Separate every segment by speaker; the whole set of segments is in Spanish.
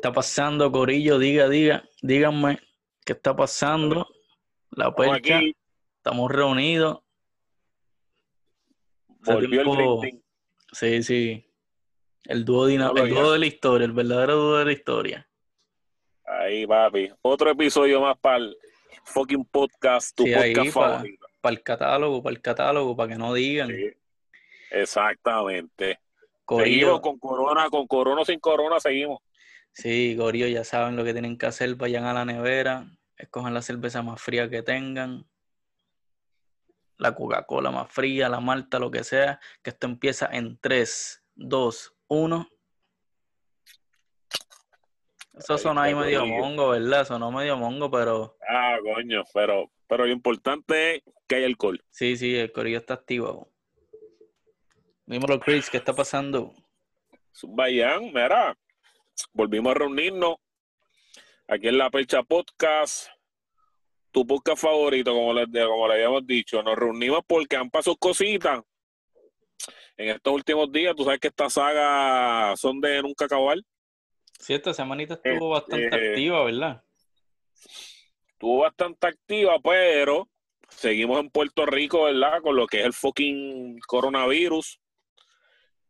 Speaker 1: ¿Qué está pasando, Corillo? Diga, diga, díganme, ¿qué está pasando? La percha,
Speaker 2: aquí,
Speaker 1: estamos reunidos.
Speaker 2: Volvió
Speaker 1: tiempo-. Sí, sí. El dúo, dina-
Speaker 2: No lo
Speaker 1: el dúo de la historia, el verdadero dúo de la historia.
Speaker 2: Ahí, papi. Otro episodio más para el fucking podcast, tu
Speaker 1: Sí,
Speaker 2: podcast
Speaker 1: pa-. Para el catálogo, para el catálogo, para que no digan.
Speaker 2: Sí, exactamente.
Speaker 1: Corillo,
Speaker 2: Seguimos con corona, con corona o sin corona, seguimos.
Speaker 1: Sí, Corillo, ya saben lo que tienen que hacer. Vayan a la nevera, escojan la cerveza más fría que tengan. La Coca-Cola más fría, la Malta, lo que sea. Que esto empieza en 3, 2, 1. Eso sonó ahí medio mongo, ¿verdad? Sonó medio mongo, pero
Speaker 2: Ah, coño, pero, pero lo importante es que hay alcohol.
Speaker 1: sí, sí, el Corillo está activo. Dímelo, Chris, ¿qué está pasando?
Speaker 2: Vayan, mira, volvimos a reunirnos aquí en La Percha Podcast, tu podcast favorito, como le, como le habíamos dicho. Nos reunimos porque han pasado cositas en estos últimos días. Tú sabes que esta saga son de nunca acabar.
Speaker 1: Sí, esta semanita estuvo bastante
Speaker 2: Este-
Speaker 1: activa, ¿verdad?
Speaker 2: Estuvo bastante activa, pero seguimos en Puerto Rico, ¿verdad? Con lo que es el fucking coronavirus,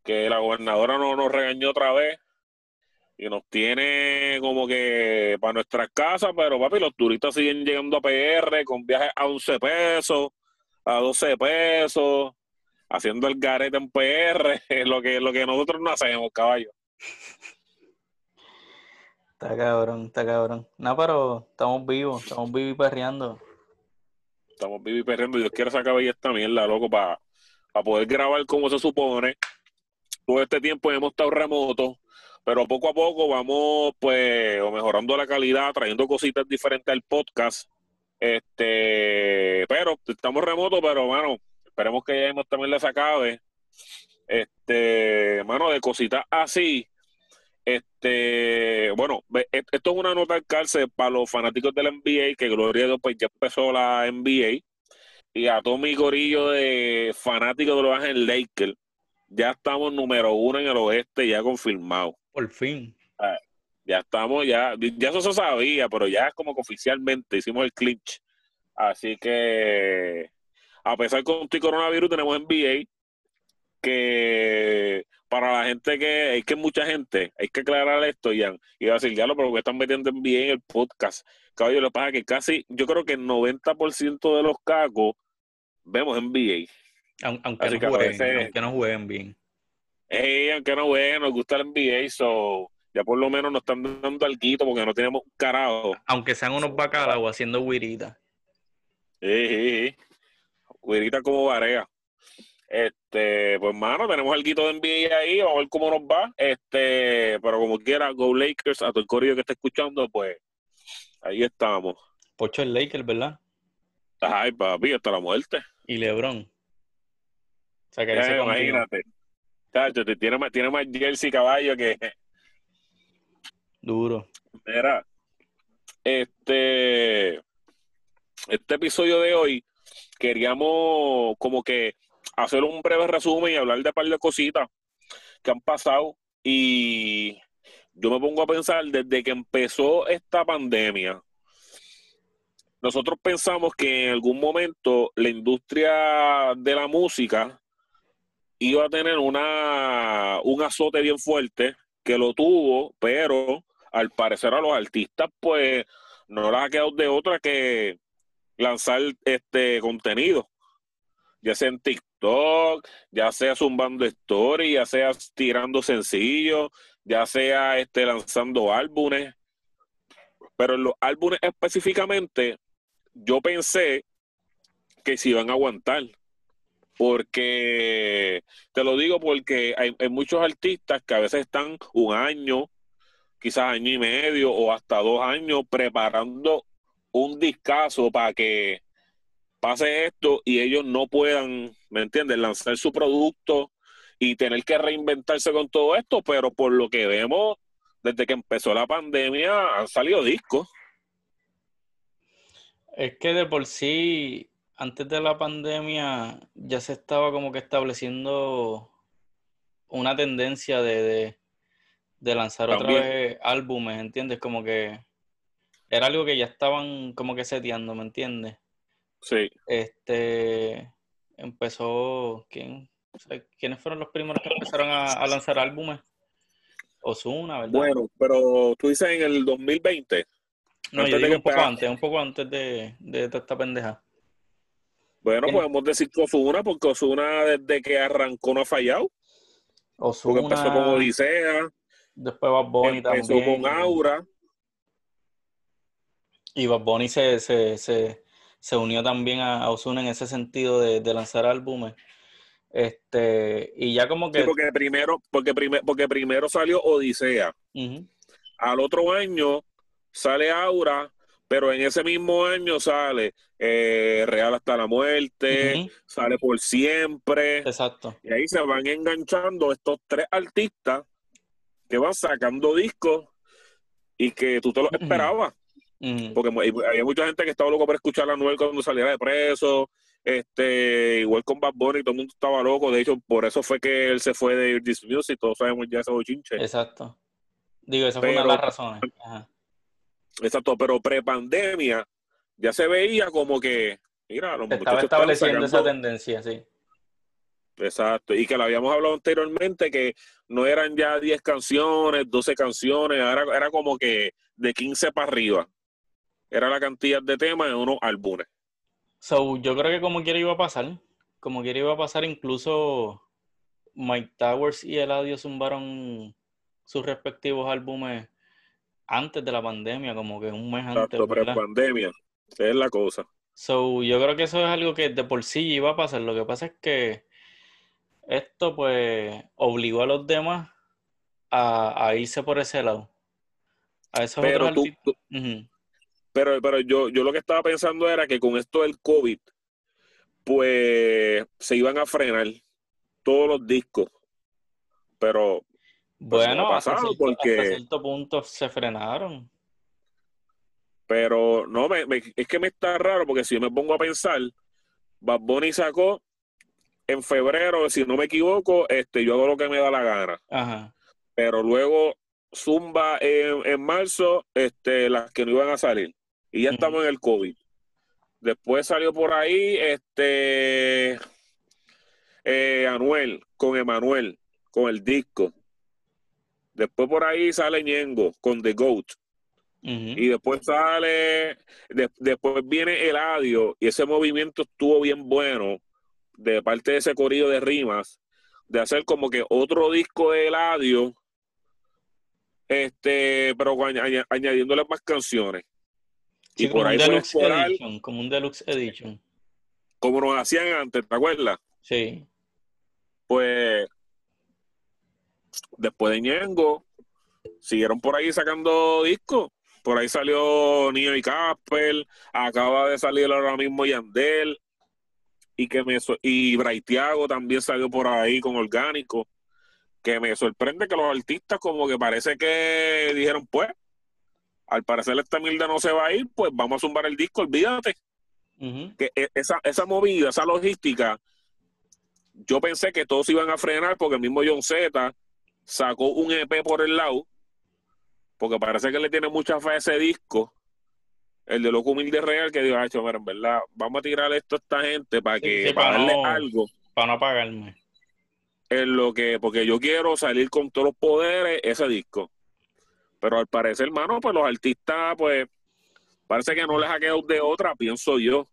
Speaker 2: que la gobernadora no nos regañó otra vez y nos tiene como que para nuestras casas, pero papi, los turistas siguen llegando a PR con viajes a 11 pesos, a 12 pesos, haciendo el garete en PR, lo que, lo que nosotros no hacemos, caballo.
Speaker 1: Está cabrón, está cabrón. No, pero estamos vivos, estamos vivos y perreando.
Speaker 2: Estamos vivos y. Dios quiere sacar ahí esta mierda, loco, para poder grabar como se supone. Todo este tiempo hemos estado remotos, pero poco a poco vamos, pues, mejorando la calidad, trayendo cositas diferentes al podcast. Este, pero estamos remotos, pero, mano, esperemos que ya también les acabe. Este, mano, de cositas así. Este, bueno, e- esto es una nota al cárcel para los fanáticos del NBA, que Gloria Dios, pues ya empezó la NBA. Y a todo mi gorillo de fanáticos de los Ángeles Lakers, ya estamos número uno en el oeste, ya confirmado.
Speaker 1: Por fin.
Speaker 2: Ya estamos, ya, ya eso se sabía, pero ya es como que oficialmente hicimos el clinch. Así que, a pesar con tu coronavirus, tenemos NBA, que para la gente que, es que mucha gente, hay que aclarar esto, Ian, y va a decir, ya lo, pero que están metiendo NBA en el podcast. Caballo, lo que pasa es que casi, yo creo que el 90% de los cacos vemos NBA.
Speaker 1: Aun- Aunque, no jueguen, aunque no jueguen bien.
Speaker 2: Ey, aunque no nos gusta el NBA, so ya por lo menos nos están dando algo porque no tenemos un carajo.
Speaker 1: Aunque sean unos bacalao haciendo guirita.
Speaker 2: Sí, sí, como Varea. Este, pues mano, tenemos algo de NBA ahí, vamos a ver cómo nos va. Este, pero como quiera, Go Lakers, a todo el corrido que está escuchando, pues ahí estamos.
Speaker 1: Pocho el Lakers, ¿verdad?
Speaker 2: Ay, papi, hasta la muerte.
Speaker 1: Y LeBron. O sea, que
Speaker 2: Eh,
Speaker 1: contigo.
Speaker 2: Te- tiene más, tiene más jersey caballo que.
Speaker 1: Duro.
Speaker 2: Mira, este, este episodio de hoy queríamos como que hacer un breve resumen y hablar de un par de cositas que han pasado y yo me pongo a pensar desde que empezó esta pandemia, nosotros pensamos que en algún momento la industria de la música iba a tener una, un azote bien fuerte que lo tuvo, pero al parecer a los artistas pues no les ha quedado de otra que lanzar este contenido, ya sea en TikTok, ya sea zumbando stories, ya sea tirando sencillos, ya sea este lanzando álbumes, pero en los álbumes específicamente yo pensé que se iban a aguantar, porque te lo digo porque hay, muchos artistas que a veces están un año, quizás año y medio o hasta dos años preparando un discazo para que pase esto y ellos no puedan, ¿me entiendes?, lanzar su producto y tener que reinventarse con todo esto, pero por lo que vemos, desde que empezó la pandemia han salido discos.
Speaker 1: Es que de por sí, antes de la pandemia, ya se estaba como que estableciendo una tendencia de, de, de lanzar otra vez álbumes, ¿entiendes? Como que era algo que ya estaban como que seteando, ¿me entiendes?
Speaker 2: Sí.
Speaker 1: Este empezó, ¿quién? ¿Quiénes fueron los primeros que empezaron a, lanzar álbumes? Osuna, ¿verdad?
Speaker 2: Bueno, pero tú dices en el 2020.
Speaker 1: No, yo digo un poco antes, un poco antes de, de, esta pendeja.
Speaker 2: Bueno, podemos decir que Osuna, porque Osuna desde que arrancó no ha fallado.
Speaker 1: Osuna.
Speaker 2: Porque empezó con Odisea.
Speaker 1: Después Bad Bunny
Speaker 2: empezó con Aura.
Speaker 1: Y Bad Bunny se, se, se, se unió también a, Osuna en ese sentido de, de, lanzar álbumes. Este, y ya como que.
Speaker 2: Sí, porque primero, porque, porque primero salió Odisea. Al otro año sale Aura, pero en ese mismo año sale eh, Real hasta la muerte, sale por siempre.
Speaker 1: Exacto.
Speaker 2: Y ahí se van enganchando estos tres artistas que van sacando discos y que tú te los esperabas. Porque había mucha gente que estaba loco por escuchar a Noel cuando saliera de preso. Este, igual con Bad Bunny, todo el mundo estaba loco. De hecho, por eso fue que él se fue de This Music. Todos sabemos ya ese bochinche.
Speaker 1: Exacto. Digo, esa fue una de las razones.
Speaker 2: Exacto, pero pre-pandemia ya se veía como que, mira,
Speaker 1: los estaba estableciendo esa tendencia, sí.
Speaker 2: Exacto, y que lo habíamos hablado anteriormente, que no eran ya 10 canciones, 12 canciones, era, era como que de 15 para arriba. Era la cantidad de temas en unos álbumes.
Speaker 1: So, yo creo que como quiera iba a pasar, como quiera iba a pasar, incluso Mike Towers y Eladio zumbaron sus respectivos álbumes antes de la pandemia, como que un mes antes.
Speaker 2: Exacto, pero pandemia, es la cosa.
Speaker 1: So, yo creo que eso es algo que de por sí iba a pasar. Lo que pasa es que esto, pues, obligó a los demás a, irse por ese lado. A esos
Speaker 2: pero
Speaker 1: otros
Speaker 2: Pero, pero yo, yo lo que estaba pensando era que con esto del COVID, pues se iban a frenar todos los discos. Pero
Speaker 1: pues, bueno, hasta, cierto, punto se frenaron.
Speaker 2: Pero no, me, es que me está raro porque si yo me pongo a pensar, Bad Bunny sacó en febrero, si no me equivoco, este, yo hago lo que me da la gana.
Speaker 1: Ajá.
Speaker 2: Pero luego Zumba en, marzo, este, las que no iban a salir. Y ya estamos en el COVID. Después salió por ahí, este, eh, Anuel, con Emanuel, con el disco. Después por ahí sale Ñengo con The Goat. Y después sale, después viene Eladio y ese movimiento estuvo bien bueno de parte de ese corrido de rimas, de hacer como que otro disco de Eladio, este, pero añadiéndole más canciones.
Speaker 1: y por ahí deluxe edition, como un deluxe edition.
Speaker 2: Como nos hacían antes, ¿te acuerdas?
Speaker 1: Sí.
Speaker 2: Pues después de Ñengo, siguieron por ahí sacando discos. Por ahí salió Nio y Casper, acaba de salir ahora mismo Yandel, y que me y Braithiago también salió por ahí con orgánico. Que me sorprende que los artistas como que parece que dijeron, pues, al parecer esta milda no se va a ir, pues vamos a zumbar el disco, olvídate. Que e, esa, esa movida, esa logística, yo pensé que todos iban a frenar porque el mismo John Z sacó un EP por el lado, porque parece que le tiene mucha fe a ese disco, el de Loco Humilde Real, que digo, hecho, en verdad, vamos a tirar esto a esta gente para que para, darle algo.
Speaker 1: Para no pagarme.
Speaker 2: En lo que, porque yo quiero salir con todos los poderes ese disco. Pero al parecer, hermano, pues los artistas, pues, parece que no les ha quedado de otra, pienso yo.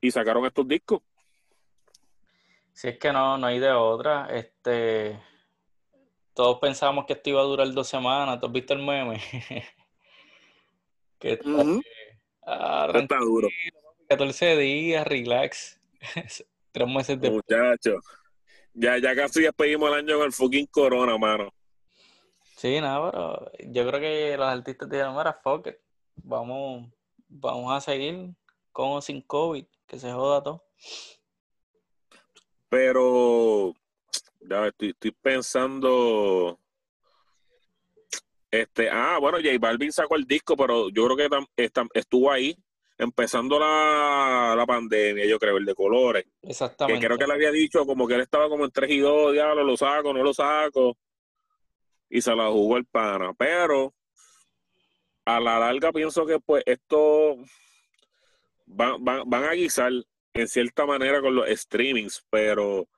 Speaker 2: Y sacaron estos discos.
Speaker 1: Si es que no, no hay de otra. Este, todos pensábamos que esto iba a durar dos semanas. ¿Tú has visto el meme? que está,
Speaker 2: está duro.
Speaker 1: 14 días, relax. Tres meses de.
Speaker 2: Muchachos, ya, ya casi despedimos el año con el fucking corona, mano.
Speaker 1: Sí, nada, pero yo creo que los artistas dijeron, mira, fuck it. Vamos, vamos a seguir con o sin COVID, que se joda todo.
Speaker 2: Pero ya estoy, pensando. Este, ah, bueno, J Balvin sacó el disco, pero yo creo que estuvo ahí empezando la, la, pandemia, yo creo, el de colores.
Speaker 1: Exactamente.
Speaker 2: Que creo que le había dicho como que él estaba como en 3 y 2, diablo, lo saco, no lo saco. y se la jugó el pana. Pero a la larga pienso que pues esto van, van a guisar en cierta manera con los streamings, pero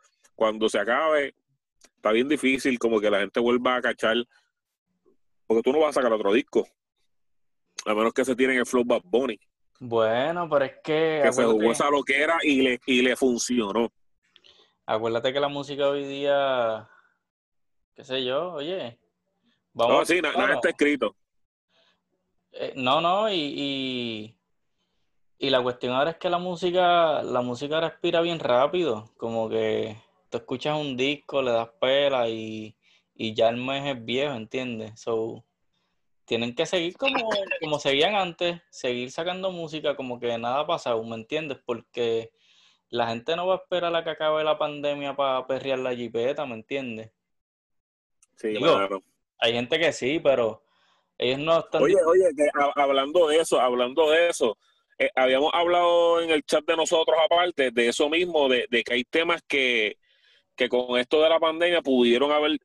Speaker 2: cuando se acabe, está bien difícil como que la gente vuelva a cachar, porque tú no vas a sacar otro disco, a menos que se tienen el Flow Bad Bunny.
Speaker 1: Bueno, pero es que...
Speaker 2: Que se jugó esa loquera y le, y le funcionó.
Speaker 1: Acuérdate que la música hoy día, qué sé yo, oye...
Speaker 2: Vamos, no, sí, nada está escrito.
Speaker 1: Eh, no, no, y y la cuestión ahora es que la música, la música respira bien rápido, como que tú escuchas un disco, le das pela y, ya el mes es viejo, ¿entiendes? So, tienen que seguir como, como seguían antes, seguir sacando música como que nada ha pasado, ¿me entiendes? Porque la gente no va a esperar a que acabe la pandemia para perrear la jipeta, ¿me entiendes?
Speaker 2: Sí, claro.
Speaker 1: Hay gente que sí, pero ellos no están...
Speaker 2: Oye, oye, hablando de eso, hablando de eso, eh, habíamos hablado en el chat de nosotros aparte de eso mismo, de, que hay temas que, con esto de la pandemia pudieron haber,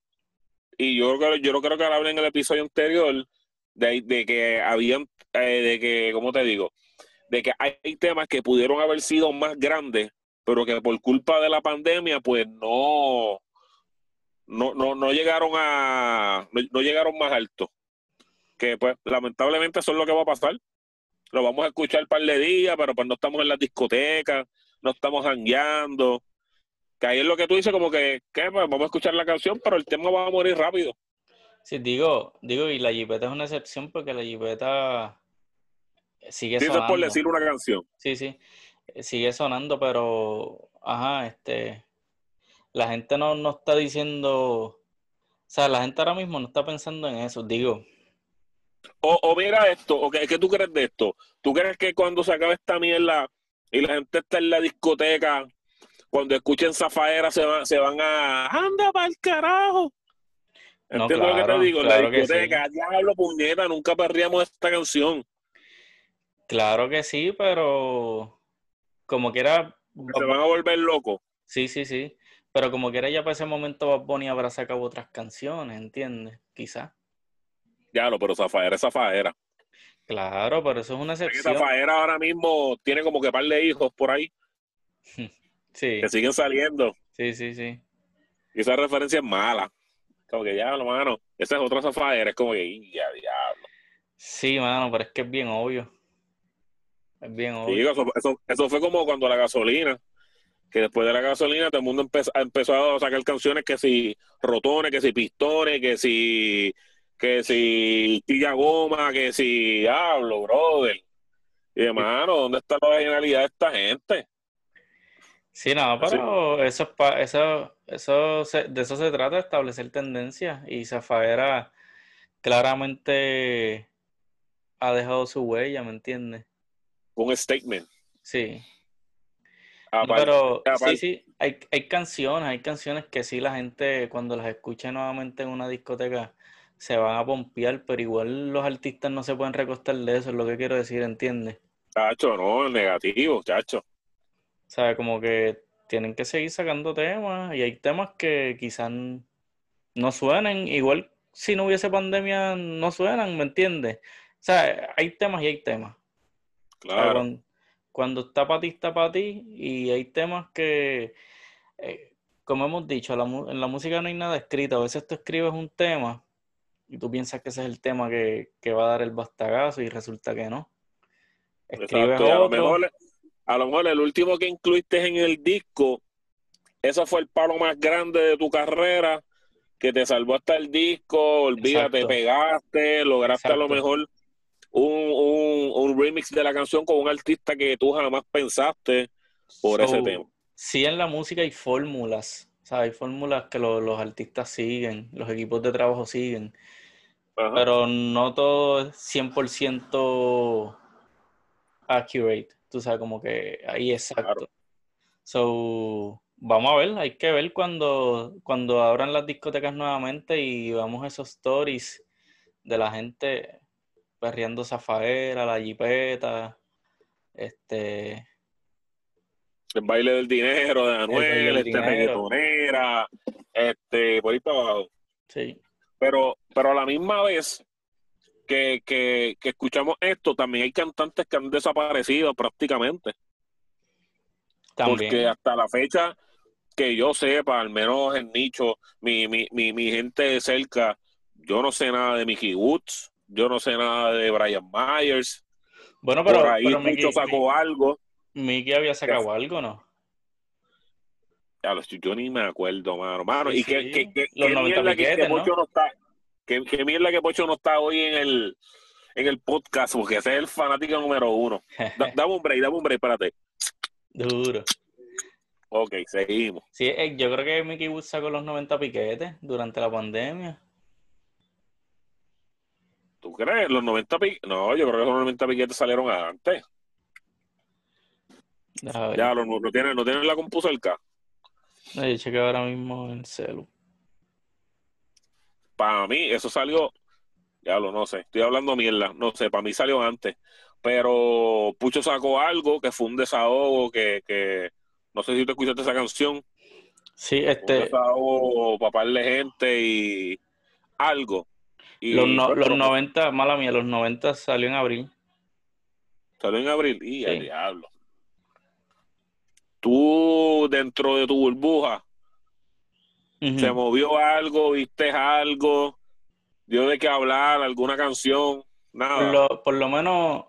Speaker 2: y yo yo creo que lo hablé en el episodio anterior, de, de que habían, eh, de que, ¿cómo te digo? De que hay temas que pudieron haber sido más grandes, pero que por culpa de la pandemia, pues no, no, no, no llegaron a, no, llegaron más alto. Que pues lamentablemente eso es lo que va a pasar lo vamos a escuchar un par de días, pero pues no estamos en las discotecas, no estamos jangueando. Que ahí es lo que tú dices, como que, ¿qué? Pues vamos a escuchar la canción, pero el tema va a morir rápido.
Speaker 1: Sí, digo, digo, y la jipeta es una excepción porque la jipeta sigue sonando.
Speaker 2: por decir una canción.
Speaker 1: Sí, sí, sigue sonando, pero, ajá, este, la gente no, no está diciendo, o sea, la gente ahora mismo no está pensando en eso, digo,
Speaker 2: o, mira esto, o ¿qué, tú crees de esto? ¿Tú crees que cuando se acabe esta mierda y la gente está en la discoteca, cuando escuchen Zafaera se van, se van a anda para el carajo? ¿Entiendes lo que te digo? en la discoteca, diablo puñeta, nunca perdíamos esta canción.
Speaker 1: Claro que sí, pero como que era.
Speaker 2: Se van a volver locos.
Speaker 1: Sí, sí, sí. Pero como que era ya para ese momento Bad Bunny habrá sacado otras canciones, ¿entiendes? Quizás.
Speaker 2: Ya lo, pero Zafaera es Zafaera.
Speaker 1: Claro, pero eso es una excepción.
Speaker 2: Zafaera ahora mismo tiene como que par de hijos por ahí.
Speaker 1: Sí.
Speaker 2: Que siguen saliendo.
Speaker 1: Sí, sí, sí.
Speaker 2: Y esa referencia es mala. Como que ya, mano, esa es otra Zafaera, es como que, ya, diablo.
Speaker 1: Sí, mano, pero es que es bien obvio. Es bien obvio.
Speaker 2: eso, eso, fue como cuando la gasolina, que después de la gasolina todo el mundo empezó, empezó a sacar canciones que si rotones, que si pistones, que si que si tilla goma, que si hablo, brother. Y hermano, ¿dónde está la originalidad de esta gente?
Speaker 1: Sí, no, pero eso, eso, eso de eso se trata, establecer tendencias. Y Zafaera claramente ha dejado su huella, ¿me entiendes?
Speaker 2: Un statement.
Speaker 1: Sí. pero sí, sí, hay, hay canciones, hay canciones que sí la gente cuando las escucha nuevamente en una discoteca se van a pompear, pero igual los artistas no se pueden recostar de eso, es lo que quiero decir, ¿entiendes?
Speaker 2: Chacho, no, negativo, chacho. O
Speaker 1: sea, como que tienen que seguir sacando temas y hay temas que quizás no suenen, igual si no hubiese pandemia no suenan, ¿me entiendes? O sea, hay temas y hay temas.
Speaker 2: Claro.
Speaker 1: cuando, está para ti, está para ti y hay temas que, eh, como hemos dicho, en la música no hay nada escrito, a veces tú escribes un tema y tú piensas que ese es el tema que, va a dar el bastagazo y resulta que no.
Speaker 2: Escribes a, lo mejor, a lo mejor el último que incluiste en el disco, ese fue el palo más grande de tu carrera, que te salvó hasta el disco, olvídate, pegaste, lograste a lo mejor un, un, remix de la canción con un artista que tú jamás pensaste por ese tema.
Speaker 1: Sí, en la música hay fórmulas o sea, hay fórmulas que los artistas siguen, los equipos de trabajo siguen, pero no todo es 100% accurate. Tú sabes, como que ahí exacto. So, vamos a ver, hay que ver cuando, cuando abran las discotecas nuevamente y vamos esos stories de la gente perreando zafaera, la jipeta, este
Speaker 2: el baile del dinero de Anuel, este reggaetonera, este, por ahí para abajo.
Speaker 1: Sí.
Speaker 2: Pero, pero a la misma vez que, que, que escuchamos esto, también hay cantantes que han desaparecido prácticamente.
Speaker 1: También.
Speaker 2: Porque hasta la fecha que yo sepa, al menos en nicho, mi, mi, mi, mi gente cerca, yo no sé nada de Mickey Woods, yo no sé nada de Brian Myers.
Speaker 1: Bueno, pero,
Speaker 2: Por ahí
Speaker 1: pero Mickey,
Speaker 2: sacó algo.
Speaker 1: Mickey había sacado algo, ¿no?
Speaker 2: Yo ni me acuerdo, mano. Mano,
Speaker 1: Sí,
Speaker 2: y qué,
Speaker 1: sí.
Speaker 2: qué, qué,
Speaker 1: Los
Speaker 2: qué
Speaker 1: 90
Speaker 2: mierda que, que
Speaker 1: piquetes, ¿no?
Speaker 2: Pocho no está. Qué, qué mierda que Pocho no está hoy en el, en el podcast, porque ese es el fanático número uno. Da- dame un break, dame un break, espérate.
Speaker 1: Duro.
Speaker 2: Ok, seguimos.
Speaker 1: Sí, eh, yo creo que Mickey Woods sacó los 90 piquetes durante la pandemia.
Speaker 2: ¿Tú crees? Los 90 piquetes. No, yo creo que los 90 piquetes salieron antes. Ya, lo- no, tienen, no tienen la compu cerca.
Speaker 1: No, Yo chequeo ahora mismo en el celu.
Speaker 2: Para mí, eso salió. Ya lo no sé. Estoy hablando mierda. No sé, para mí salió antes. Pero Pucho sacó algo que fue un desahogo que, que no sé si tú escuchaste esa canción.
Speaker 1: Sí,
Speaker 2: Un
Speaker 1: este,
Speaker 2: desahogo para gente y algo. Y
Speaker 1: los, no-
Speaker 2: pues,
Speaker 1: los
Speaker 2: pero
Speaker 1: 90, mala mía, los 90 salió en abril.
Speaker 2: Salió en abril. Y
Speaker 1: Sí.
Speaker 2: al diablo. Tú, dentro de tu burbuja, Se movió algo, viste algo, dio de qué hablar, alguna canción,
Speaker 1: Por
Speaker 2: nada.
Speaker 1: lo, por lo menos,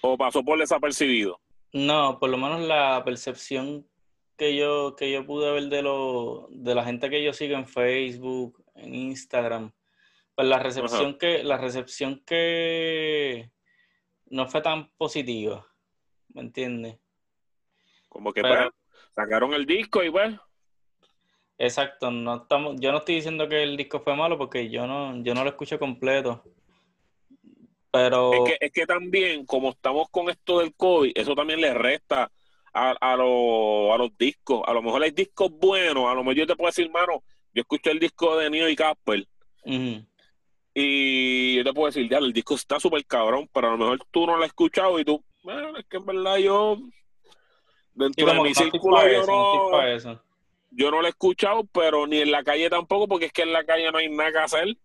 Speaker 2: O pasó por desapercibido.
Speaker 1: no, por lo menos la percepción que yo, que yo pude ver de, lo, de la gente que yo sigo en Facebook, en Instagram, pues la recepción que, la recepción que no fue tan positiva, ¿me entiendes?
Speaker 2: Como que
Speaker 1: Pero-
Speaker 2: pues, sacaron el disco y pues,
Speaker 1: Exacto, no estamos, yo no estoy diciendo que el disco fue malo porque yo no, yo no lo escucho completo. Pero
Speaker 2: es que, es que también, como estamos con esto del COVID, eso también le resta a, a, lo- a los discos. A lo mejor hay discos buenos, a lo mejor yo te puedo decir, mano, yo escuché el disco de Neo y Casper y yo te puedo decir, ya, el disco está súper cabrón, pero a lo mejor tú no lo has escuchado y tú, bueno, es que en verdad yo,
Speaker 1: y
Speaker 2: dentro de mi círculo, yo
Speaker 1: no
Speaker 2: yo no lo he escuchado, pero ni en la calle tampoco, porque es que en la calle no hay nada que hacer.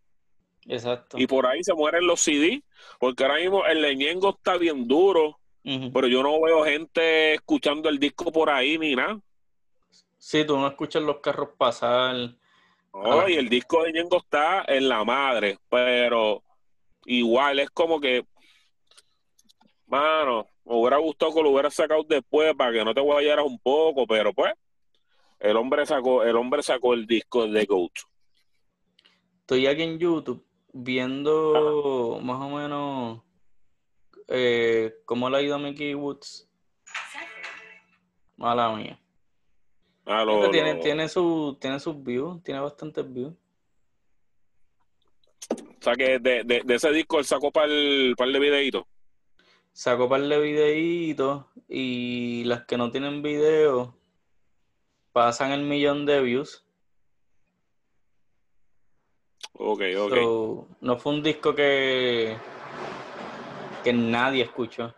Speaker 1: Exacto.
Speaker 2: Y por ahí se mueren los CD, porque ahora mismo el leñengo está bien duro, pero yo no veo gente escuchando el disco por ahí ni nada.
Speaker 1: Sí, tú no escuchas los carros pasar.
Speaker 2: No,
Speaker 1: Ah.
Speaker 2: y el disco de Ñengo está en la madre, pero igual es como que, mano, me hubiera gustado que lo hubiera sacado después para que no te guayaras un poco, pero pues, el hombre sacó, el hombre sacó el disco de Goat.
Speaker 1: Estoy aquí en YouTube viendo más o menos eh, cómo le ha ido a Mickey Woods. Mala mía.
Speaker 2: Ah, lo-
Speaker 1: tiene,
Speaker 2: lo-
Speaker 1: tiene, su, tiene sus views, tiene bastantes views.
Speaker 2: o sea que de, de, de ese disco él sacó par, par de videitos.
Speaker 1: Sacó par de videitos y las que no tienen video pasan el millón de views.
Speaker 2: Ok, ok.
Speaker 1: So, no fue un disco que, que nadie escuchó.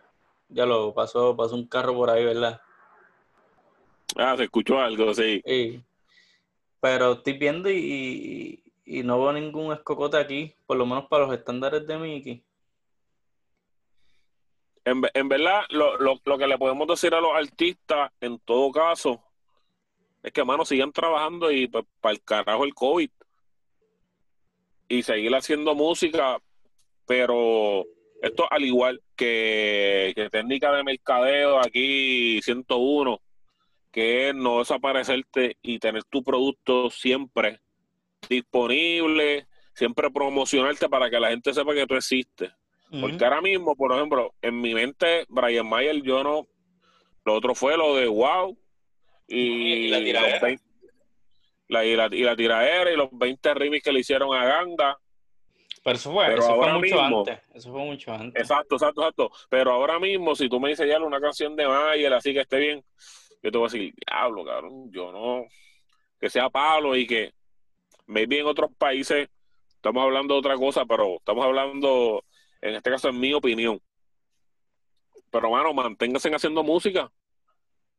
Speaker 1: Ya lo pasó, pasó un carro por ahí, ¿verdad?
Speaker 2: Ah, se escuchó algo, sí.
Speaker 1: Sí. Pero estoy viendo y, y, y no veo ningún escocote aquí, por lo menos para los estándares de Mickey.
Speaker 2: En, en verdad, lo, lo, lo que le podemos decir a los artistas, en todo caso, es que, mano, sigan trabajando y para el carajo el COVID. Y seguir haciendo música, pero esto al igual que, que técnica de mercadeo aquí 101, que es no desaparecerte y tener tu producto siempre disponible, siempre promocionarte para que la gente sepa que tú existes. Porque ahora mismo, por ejemplo, en mi mente, Brian Mayer, yo no. Lo otro fue lo de wow. Y,
Speaker 3: Y la tiradera.
Speaker 2: los 20 la, y, la, y la tiradera y los 20 remix que le hicieron a Ganga.
Speaker 1: Pero eso fue,
Speaker 2: Pero
Speaker 1: eso fue mucho
Speaker 2: mismo-
Speaker 1: antes. Eso fue mucho antes.
Speaker 2: Exacto, exacto, exacto. Pero ahora mismo, si tú me dices ya una canción de Mayer, así que esté bien, yo te voy a decir, diablo, cabrón, yo no. Que sea palo y que. Maybe en otros países estamos hablando de otra cosa, pero estamos hablando, en este caso, en mi opinión. Pero, mano, manténganse haciendo música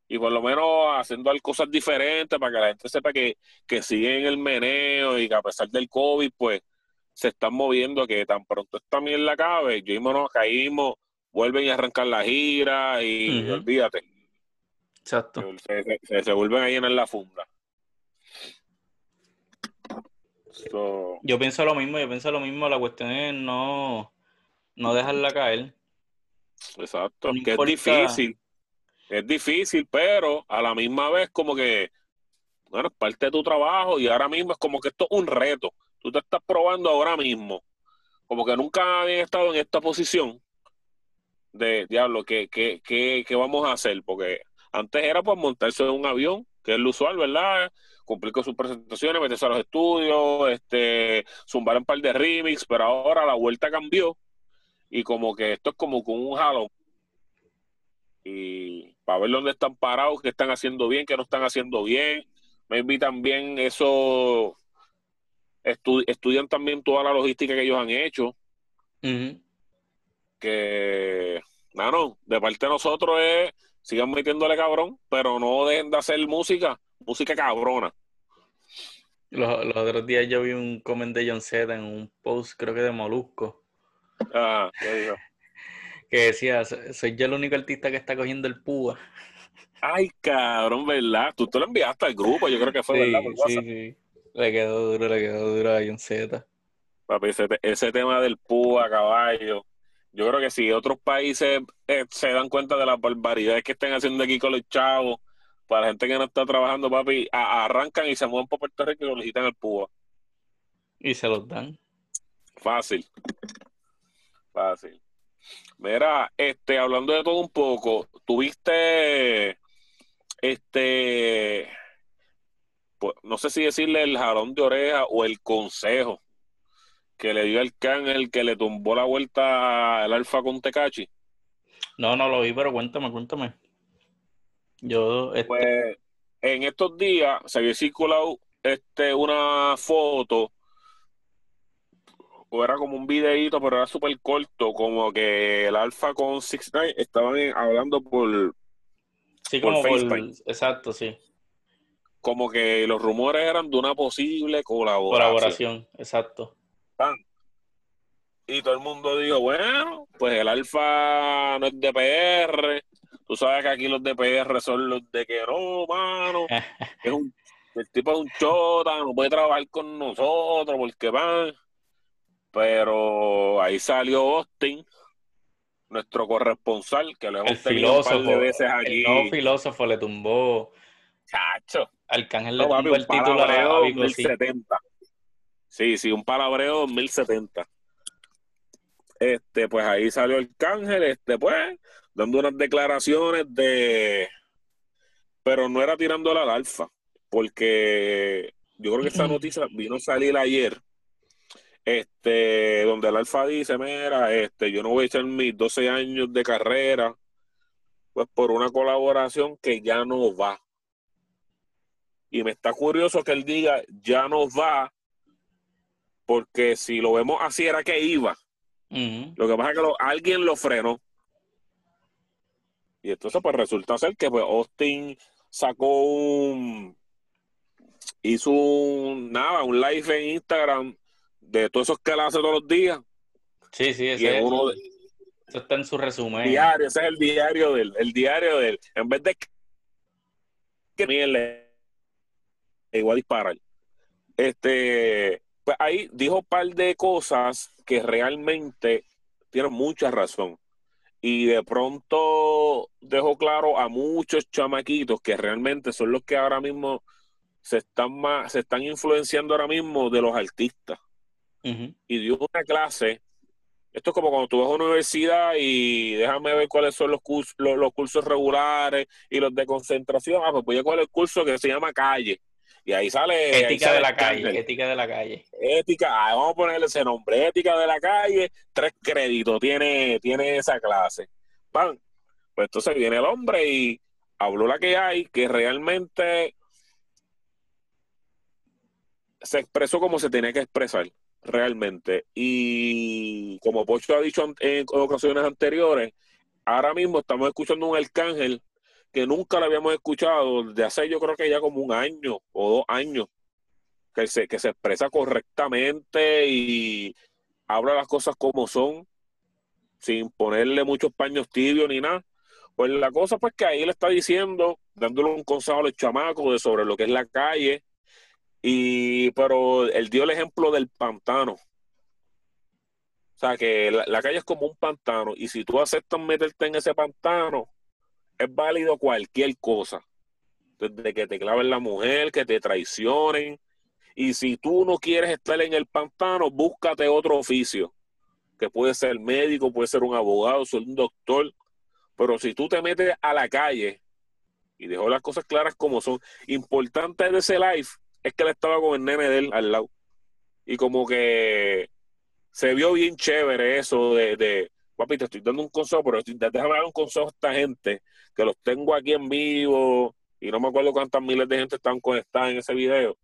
Speaker 2: y por lo menos haciendo cosas diferentes para que la gente sepa que, que siguen el meneo y que a pesar del COVID, pues se están moviendo que tan pronto esta la cabe, yo mismo nos caímos, vuelven a arrancar la gira y olvídate.
Speaker 1: Exacto.
Speaker 2: Se, se, vuelven a llenar la funda.
Speaker 1: Yo pienso lo mismo, yo pienso lo mismo, la cuestión es no, no dejarla caer.
Speaker 2: Exacto, que es difícil, es difícil, pero a la misma vez como que, bueno, es parte de tu trabajo y ahora mismo es como que esto es un reto tú te estás probando ahora mismo, como que nunca habían estado en esta posición de, diablo, ¿qué, qué, qué, vamos a hacer? Porque antes era pues montarse en un avión, que es lo usual, ¿verdad? Cumplir con sus presentaciones, meterse a los estudios, este, zumbar un par de remix, pero ahora la vuelta cambió y como que esto es como con un jalón. Y para ver dónde están parados, qué están haciendo bien, qué no están haciendo bien. Me invitan bien eso estudian también toda la logística que ellos han hecho. Que, mano, de parte de nosotros es, sigan metiéndole cabrón, pero no dejen de hacer música, música cabrona.
Speaker 1: Los, otros días yo vi un comment de John Z en un post, creo que de Molusco.
Speaker 2: Ah, ¿qué
Speaker 1: que decía, soy yo el único artista que está cogiendo el púa.
Speaker 2: Ay, cabrón, ¿verdad? Tú te lo enviaste al grupo, yo creo que fue, ¿verdad?
Speaker 1: sí, sí. Le quedó duro, le quedó duro a John Z.
Speaker 2: Papi, ese, tema del a caballo. Yo creo que si otros países eh, se dan cuenta de las barbaridades que están haciendo aquí con los chavos, para la gente que no está trabajando, papi, arrancan y se mueven por Puerto Rico y solicitan el púa.
Speaker 1: Y se los dan.
Speaker 2: Fácil. Fácil. Mira, este, hablando de todo un poco, tuviste este pues, no sé si decirle el jalón de oreja o el consejo que le dio el can el que le tumbó la vuelta al Alfa con Tecachi.
Speaker 1: No, no lo vi, pero cuéntame, cuéntame. Yo, este...
Speaker 2: pues, en estos días se había circulado este, una foto, o era como un videíto, pero era súper corto, como que el Alfa con Six Nine estaban hablando por.
Speaker 1: Sí, como por. Exacto, sí
Speaker 2: como que los rumores eran de una posible colaboración.
Speaker 1: Colaboración, exacto.
Speaker 2: Y todo el mundo dijo, bueno, pues el alfa no es de PR. Tú sabes que aquí los de PR son los de que no, mano. es un, el tipo es un chota, no puede trabajar con nosotros porque van. Pero ahí salió Austin, nuestro corresponsal, que lo hemos
Speaker 1: el tenido un par de veces aquí. El nuevo filósofo le tumbó.
Speaker 2: Chacho.
Speaker 1: Arcángel le tumbó el título a
Speaker 2: 2070. Sí, sí, un palabreo 2070. Este, pues ahí salió Arcángel, este, pues, dando unas declaraciones de. Pero no era tirándola al alfa, porque yo creo que esa noticia vino a salir ayer. Este, donde el alfa dice: Mira, este, yo no voy a echar mis 12 años de carrera, pues por una colaboración que ya no va y me está curioso que él diga, ya no va, porque si lo vemos así era que iba. Lo que pasa es que alguien lo frenó. Y entonces pues resulta ser que pues Austin sacó un hizo un nada, un live en Instagram de todos esos que él hace todos los días.
Speaker 1: Sí, sí, ese es uno eso está en su resumen.
Speaker 2: Diario, ese es el diario del el diario del en vez de que igual a disparar. Este, pues ahí dijo un par de cosas que realmente tienen mucha razón. Y de pronto dejó claro a muchos chamaquitos que realmente son los que ahora mismo se están más, se están influenciando ahora mismo de los artistas. Y dio una clase. Esto es como cuando tú vas a una universidad y déjame ver cuáles son los cursos, los, cursos regulares y los de concentración. Ah, pues voy a coger el curso que se llama calle y ahí sale.
Speaker 1: Ética de la calle. Ética de la calle.
Speaker 2: Ética, ah, vamos a ponerle ese nombre. Ética de la calle, tres créditos tiene, tiene esa clase. Pan. Pues entonces viene el hombre y habló la que hay, que realmente se expresó como se tenía que expresar, realmente. Y como Pocho ha dicho en ocasiones anteriores, ahora mismo estamos escuchando un arcángel que nunca lo habíamos escuchado de hace yo creo que ya como un año o dos años. que se, que se expresa correctamente y habla las cosas como son, sin ponerle muchos paños tibios ni nada. Pues la cosa pues que ahí le está diciendo, dándole un consejo a los chamacos de sobre lo que es la calle, y pero él dio el ejemplo del pantano. O sea que la, calle es como un pantano, y si tú aceptas meterte en ese pantano, es válido cualquier cosa. Desde que te claven la mujer, que te traicionen, y si tú no quieres estar en el pantano, búscate otro oficio, que puede ser médico, puede ser un abogado, ser un doctor. Pero si tú te metes a la calle y dejó las cosas claras como son, importante de ese live es que él estaba con el nene de él al lado. Y como que se vio bien chévere eso de, de papi, te estoy dando un consejo, pero déjame dar un consejo a esta gente, que los tengo aquí en vivo, y no me acuerdo cuántas miles de gente están conectadas en ese video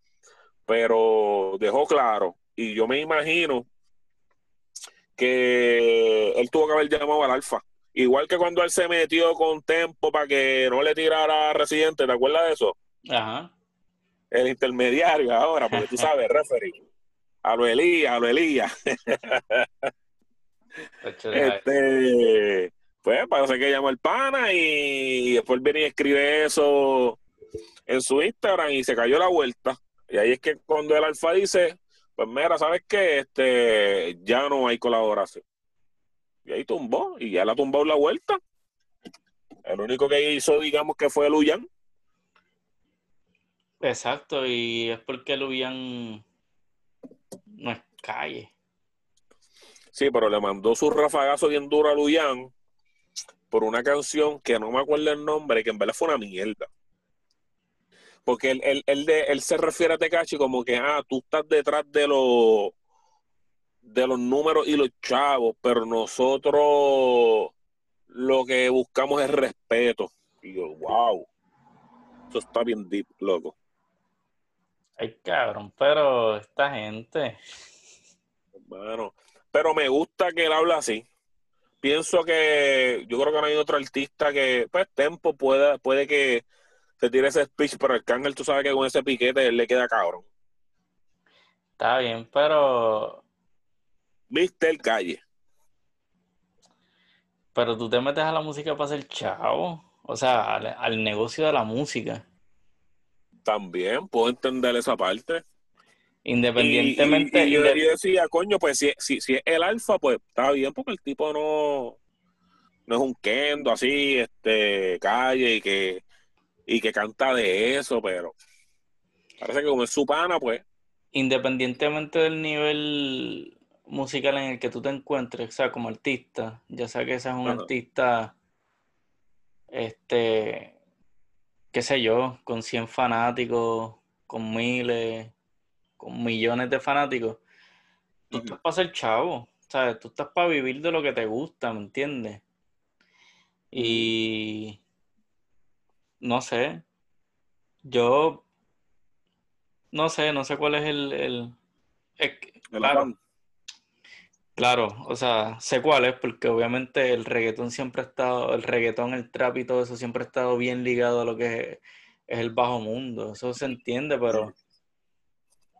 Speaker 2: pero dejó claro, y yo me imagino que él tuvo que haber llamado al Alfa. Igual que cuando él se metió con Tempo para que no le tirara a Residente, ¿te acuerdas de eso? Ajá. El intermediario ahora, porque tú sabes, referee. A lo Elías, a lo Elías. este, pues parece que llamó el pana y después viene y escribe eso en su Instagram y se cayó la vuelta. Y ahí es que cuando el alfa dice, pues mira, ¿sabes qué? Este, ya no hay colaboración. Y ahí tumbó, y ya la tumbó la vuelta. El único que hizo, digamos, que fue Luyan.
Speaker 1: Exacto, y es porque Luyan no es calle.
Speaker 2: Sí, pero le mandó su rafagazo bien duro a Luyan por una canción que no me acuerdo el nombre, que en verdad fue una mierda. Porque él, él, él, se refiere a Tecachi como que, ah, tú estás detrás de los de los números y los chavos, pero nosotros lo que buscamos es respeto. Y yo, wow, eso está bien deep, loco.
Speaker 1: Ay, cabrón, pero esta gente.
Speaker 2: Bueno, pero me gusta que él habla así. Pienso que yo creo que no hay otro artista que, pues, Tempo puede, puede que te tira ese speech, pero el Cángel tú sabes que con ese piquete él le queda cabrón.
Speaker 1: Está bien, pero.
Speaker 2: Viste el calle.
Speaker 1: Pero tú te metes a la música para ser chavo. O sea, al, negocio de la música.
Speaker 2: También puedo entender esa parte.
Speaker 1: Independientemente.
Speaker 2: Y, yo, decía, coño, pues si, si, si es el alfa, pues está bien, porque el tipo no, no es un kendo así, este, calle y que y que canta de eso, pero parece que como es su pana, pues.
Speaker 1: Independientemente del nivel musical en el que tú te encuentres, o sea, como artista, ya sea que seas un artista, este, qué sé yo, con 100 fanáticos, con miles, con millones de fanáticos, tú estás para ser chavo, ¿sabes? Tú estás para vivir de lo que te gusta, ¿me entiendes? Y no sé. Yo no sé, no sé cuál es el, el, claro, claro, o sea, sé cuál es, porque obviamente el reggaetón siempre ha estado, el reggaetón, el trap y todo eso siempre ha estado bien ligado a lo que es, el bajo mundo. Eso se entiende, pero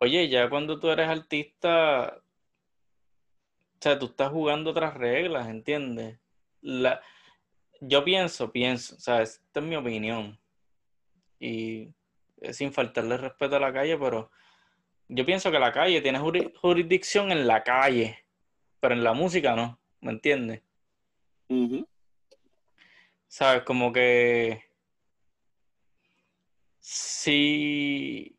Speaker 1: oye, ya cuando tú eres artista, o sea, tú estás jugando otras reglas, ¿entiendes? La, yo pienso, pienso, o sea, esta es mi opinión. Y sin faltarle respeto a la calle, pero yo pienso que la calle tiene jurisdicción en la calle, pero en la música no, ¿me entiendes? ¿Sabes? Como que si,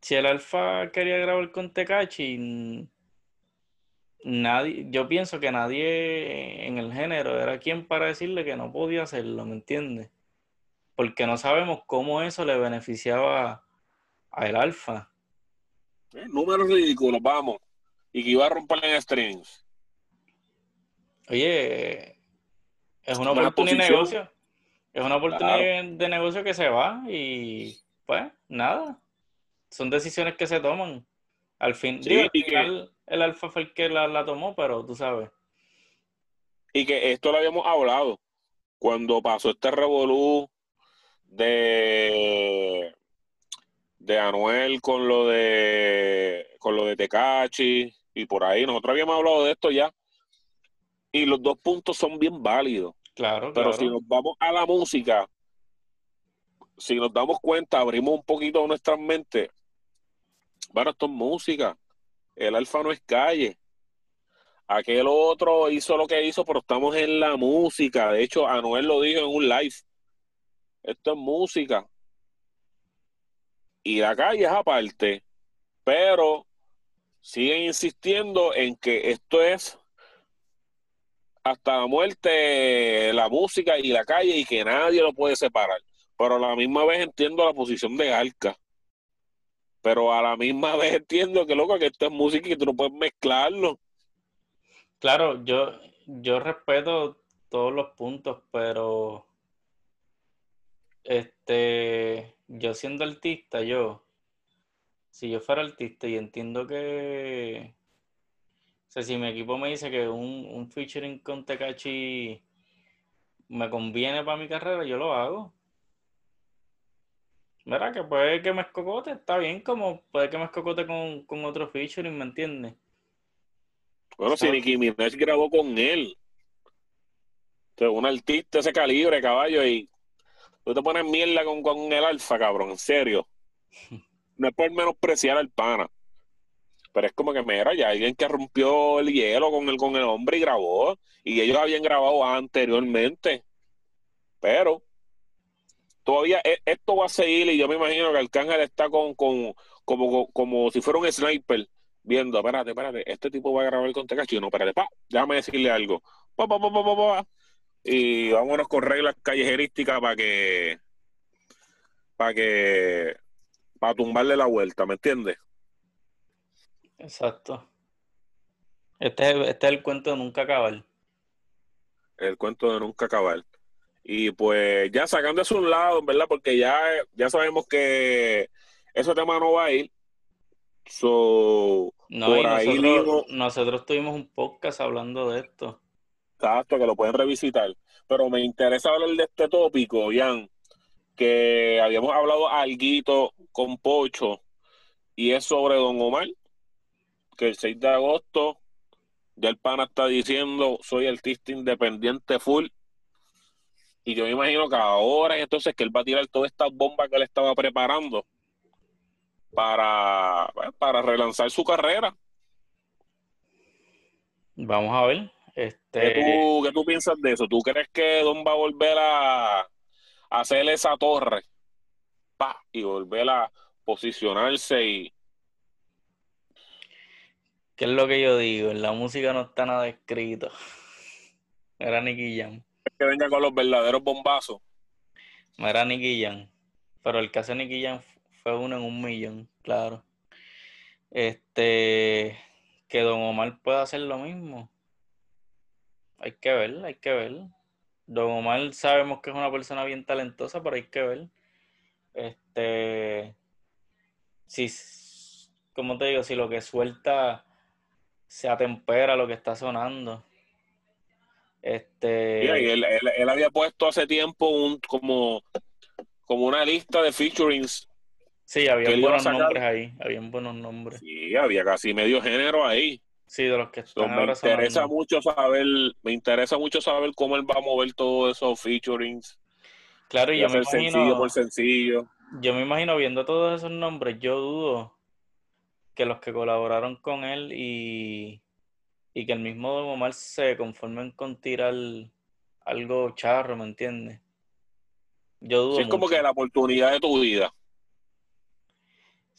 Speaker 1: si el Alfa quería grabar con Tecachi, nadie, yo pienso que nadie en el género era quien para decirle que no podía hacerlo, ¿me entiendes? Porque no sabemos cómo eso le beneficiaba a el Alfa.
Speaker 2: Eh, números ridículos, vamos. Y que iba a romper en strings.
Speaker 1: Oye, es una, oportunidad de negocio. Es una oportunidad de negocio que se va y pues nada. Son decisiones que se toman. Al fin, el Alfa fue el que la, tomó, pero tú sabes.
Speaker 2: Y que esto lo habíamos hablado cuando pasó este revolú de de Anuel con lo de con lo de Tecachi y por ahí. Nosotros habíamos hablado de esto ya. Y los dos puntos son bien válidos.
Speaker 1: Claro,
Speaker 2: Pero si nos vamos a la música, si nos damos cuenta, abrimos un poquito nuestras mentes. Bueno, esto es música. El alfa no es calle. Aquel otro hizo lo que hizo, pero estamos en la música. De hecho, Anuel lo dijo en un live. Esto es música. Y la calle es aparte. Pero siguen insistiendo en que esto es hasta la muerte, la música y la calle y que nadie lo puede separar. Pero a la misma vez entiendo la posición de Arca. Pero a la misma vez entiendo que loco que esto es música y que tú no puedes mezclarlo.
Speaker 1: Claro, yo, yo respeto todos los puntos, pero este yo siendo artista, yo, si yo fuera artista y entiendo que o sea, si mi equipo me dice que un, un featuring con Tekachi me conviene para mi carrera, yo lo hago. Verá que puede que me escocote, está bien, como puede que me escocote con, con otro featuring, ¿me entiendes?
Speaker 2: Bueno, si Nicki Minaj grabó con él. Entonces, un artista de ese calibre, caballo, y tú te pones mierda con, con el alfa, cabrón, en serio. No es por menospreciar al pana. Pero es como que, mira, ya alguien que rompió el hielo con el, con el hombre y grabó. Y ellos habían grabado anteriormente. Pero todavía e, esto va a seguir y yo me imagino que Arcángel está con, con como, como si fuera un sniper viendo, espérate, espérate, este tipo va a grabar con Tecachi, no, espérate, pa, déjame decirle algo, pa, pa, pa, y vámonos con reglas callejerísticas para que, para que, para tumbarle la vuelta, ¿me entiendes?
Speaker 1: Exacto. Este es, este es el cuento de nunca acabar.
Speaker 2: El cuento de nunca acabar. Y pues ya sacando eso a un lado, ¿verdad? Porque ya, ya sabemos que ese tema no va a ir. So,
Speaker 1: No,
Speaker 2: por ahí
Speaker 1: nosotros,
Speaker 2: mismo,
Speaker 1: nosotros tuvimos un podcast hablando de esto.
Speaker 2: exacto, que lo pueden revisitar. Pero me interesa hablar de este tópico, Jan, que habíamos hablado alguito con Pocho, y es sobre Don Omar, que el 6 de agosto ya el pana está diciendo, soy artista independiente full. Y yo me imagino que ahora entonces que él va a tirar todas estas bombas que él estaba preparando para, para relanzar su carrera.
Speaker 1: Vamos a ver.
Speaker 2: ¿Qué
Speaker 1: Este,
Speaker 2: tú, qué tú piensas de eso? ¿Tú crees que Don va a volver a hacer esa torre? Pa, y volver a posicionarse y
Speaker 1: ¿qué es lo que yo digo? En la música no está nada escrito. Era Nicky Jam.
Speaker 2: que venga con los verdaderos bombazos.
Speaker 1: Era Nicky Jam. Pero el caso de Nicky Jam fue uno en un millón, claro. Este, que Don Omar pueda hacer lo mismo. Hay que ver, hay que ver. Don Omar sabemos que es una persona bien talentosa, pero hay que ver. Este, si, como te digo, si lo que suelta se atempera lo que está sonando. Este,
Speaker 2: Mira, y él, él- él había puesto hace tiempo un como, como una lista de featurings.
Speaker 1: sí,
Speaker 2: que
Speaker 1: habían
Speaker 2: él iba a
Speaker 1: buenos nombres ahí, habían buenos nombres.
Speaker 2: Sí, había casi medio género ahí.
Speaker 1: Sí, de los que
Speaker 2: So,
Speaker 1: están
Speaker 2: me
Speaker 1: ahora
Speaker 2: interesa mucho saber, me interesa mucho saber cómo él va a mover todos esos featurings.
Speaker 1: Claro, y yo me
Speaker 2: sencillo
Speaker 1: imagino,
Speaker 2: por sencillo.
Speaker 1: yo me imagino viendo todos esos nombres, yo dudo que los que colaboraron con él y, y que el mismo Don Omar se conformen con tirar algo charro, ¿me entiendes? Yo dudo
Speaker 2: Sí, es como que la oportunidad de tu vida.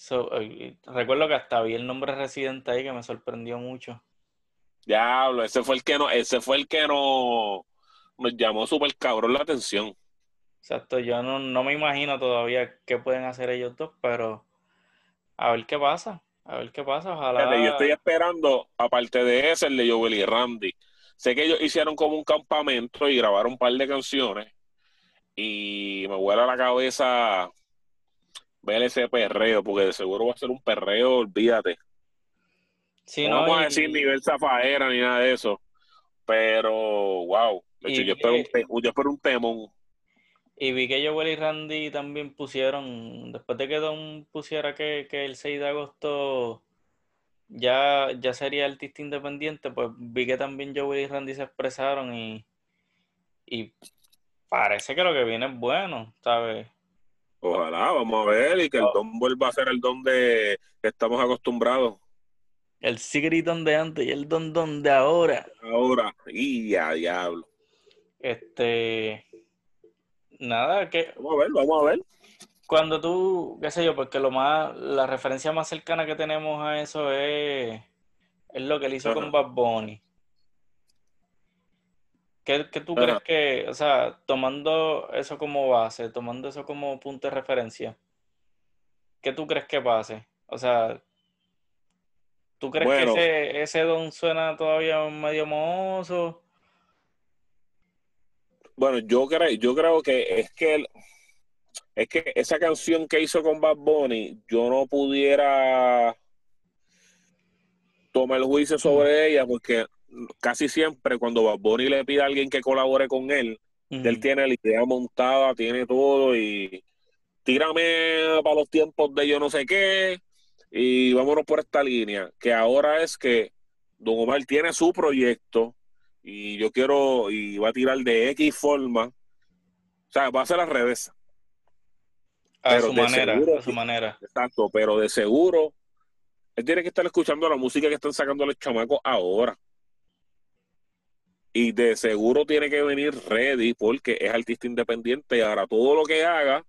Speaker 1: So, eh, recuerdo que hasta vi el nombre residente ahí que me sorprendió mucho.
Speaker 2: Diablo, ese fue el que no, ese fue el que no nos llamó súper cabrón la atención.
Speaker 1: Exacto, yo no, no me imagino todavía qué pueden hacer ellos dos, pero a ver qué pasa, a ver qué pasa,
Speaker 2: Fíjate, Yo
Speaker 1: ojalá.
Speaker 2: estoy esperando, aparte de ese, el de Joel y Randy. Sé que ellos hicieron como un campamento y grabaron un par de canciones. Y me vuela la cabeza ver ese perreo, porque de seguro va a ser un perreo, olvídate.
Speaker 1: Sí,
Speaker 2: no
Speaker 1: ¿no?
Speaker 2: vamos a decir nivel zafaera ni nada de eso. Pero, wow. De hecho,
Speaker 1: Y
Speaker 2: yo espero, un
Speaker 1: que-
Speaker 2: te- yo espero un temón.
Speaker 1: Y vi que Joel y Randy también pusieron, después de que Don pusiera que, que el 6 de agosto ya, ya sería artista independiente, pues vi que también Joel y Randy se expresaron y, y parece que lo que viene es bueno, ¿sabes?
Speaker 2: Ojalá, vamos a ver, y que el don vuelva a ser el don de que estamos acostumbrados.
Speaker 1: El Sigridon de antes y el Don Don de ahora.
Speaker 2: Ahora, y a diablo.
Speaker 1: Este. Nada, que
Speaker 2: Vamos a ver, vamos a ver.
Speaker 1: cuando tú, qué sé yo, porque lo más, la referencia más cercana que tenemos a eso es, es lo que él hizo
Speaker 2: Ajá.
Speaker 1: con Bad Bunny. ¿Qué, qué tú crees que, o sea, tomando eso como base, tomando eso como punto de referencia, ¿qué tú crees que pase? O sea, ¿tú crees
Speaker 2: Bueno.
Speaker 1: que ese, ese don suena todavía medio mohoso?
Speaker 2: Bueno, yo creo, yo creo que es que el- es que esa canción que hizo con Bad Bunny, yo no pudiera tomar el juicio sobre ella porque casi siempre cuando Bad Bunny le pide a alguien que colabore con él, él tiene la idea montada, tiene todo y tírame para los tiempos de yo no sé qué y vámonos por esta línea, que ahora es que Don Omar tiene su proyecto y yo quiero y va a tirar de X forma, o sea, va a ser al revés,
Speaker 1: A
Speaker 2: pero
Speaker 1: su manera,
Speaker 2: seguro
Speaker 1: a su manera.
Speaker 2: exacto, pero de seguro él tiene que estar escuchando la música que están sacando los chamacos ahora. Y de seguro tiene que venir ready porque es artista independiente y ahora todo lo que haga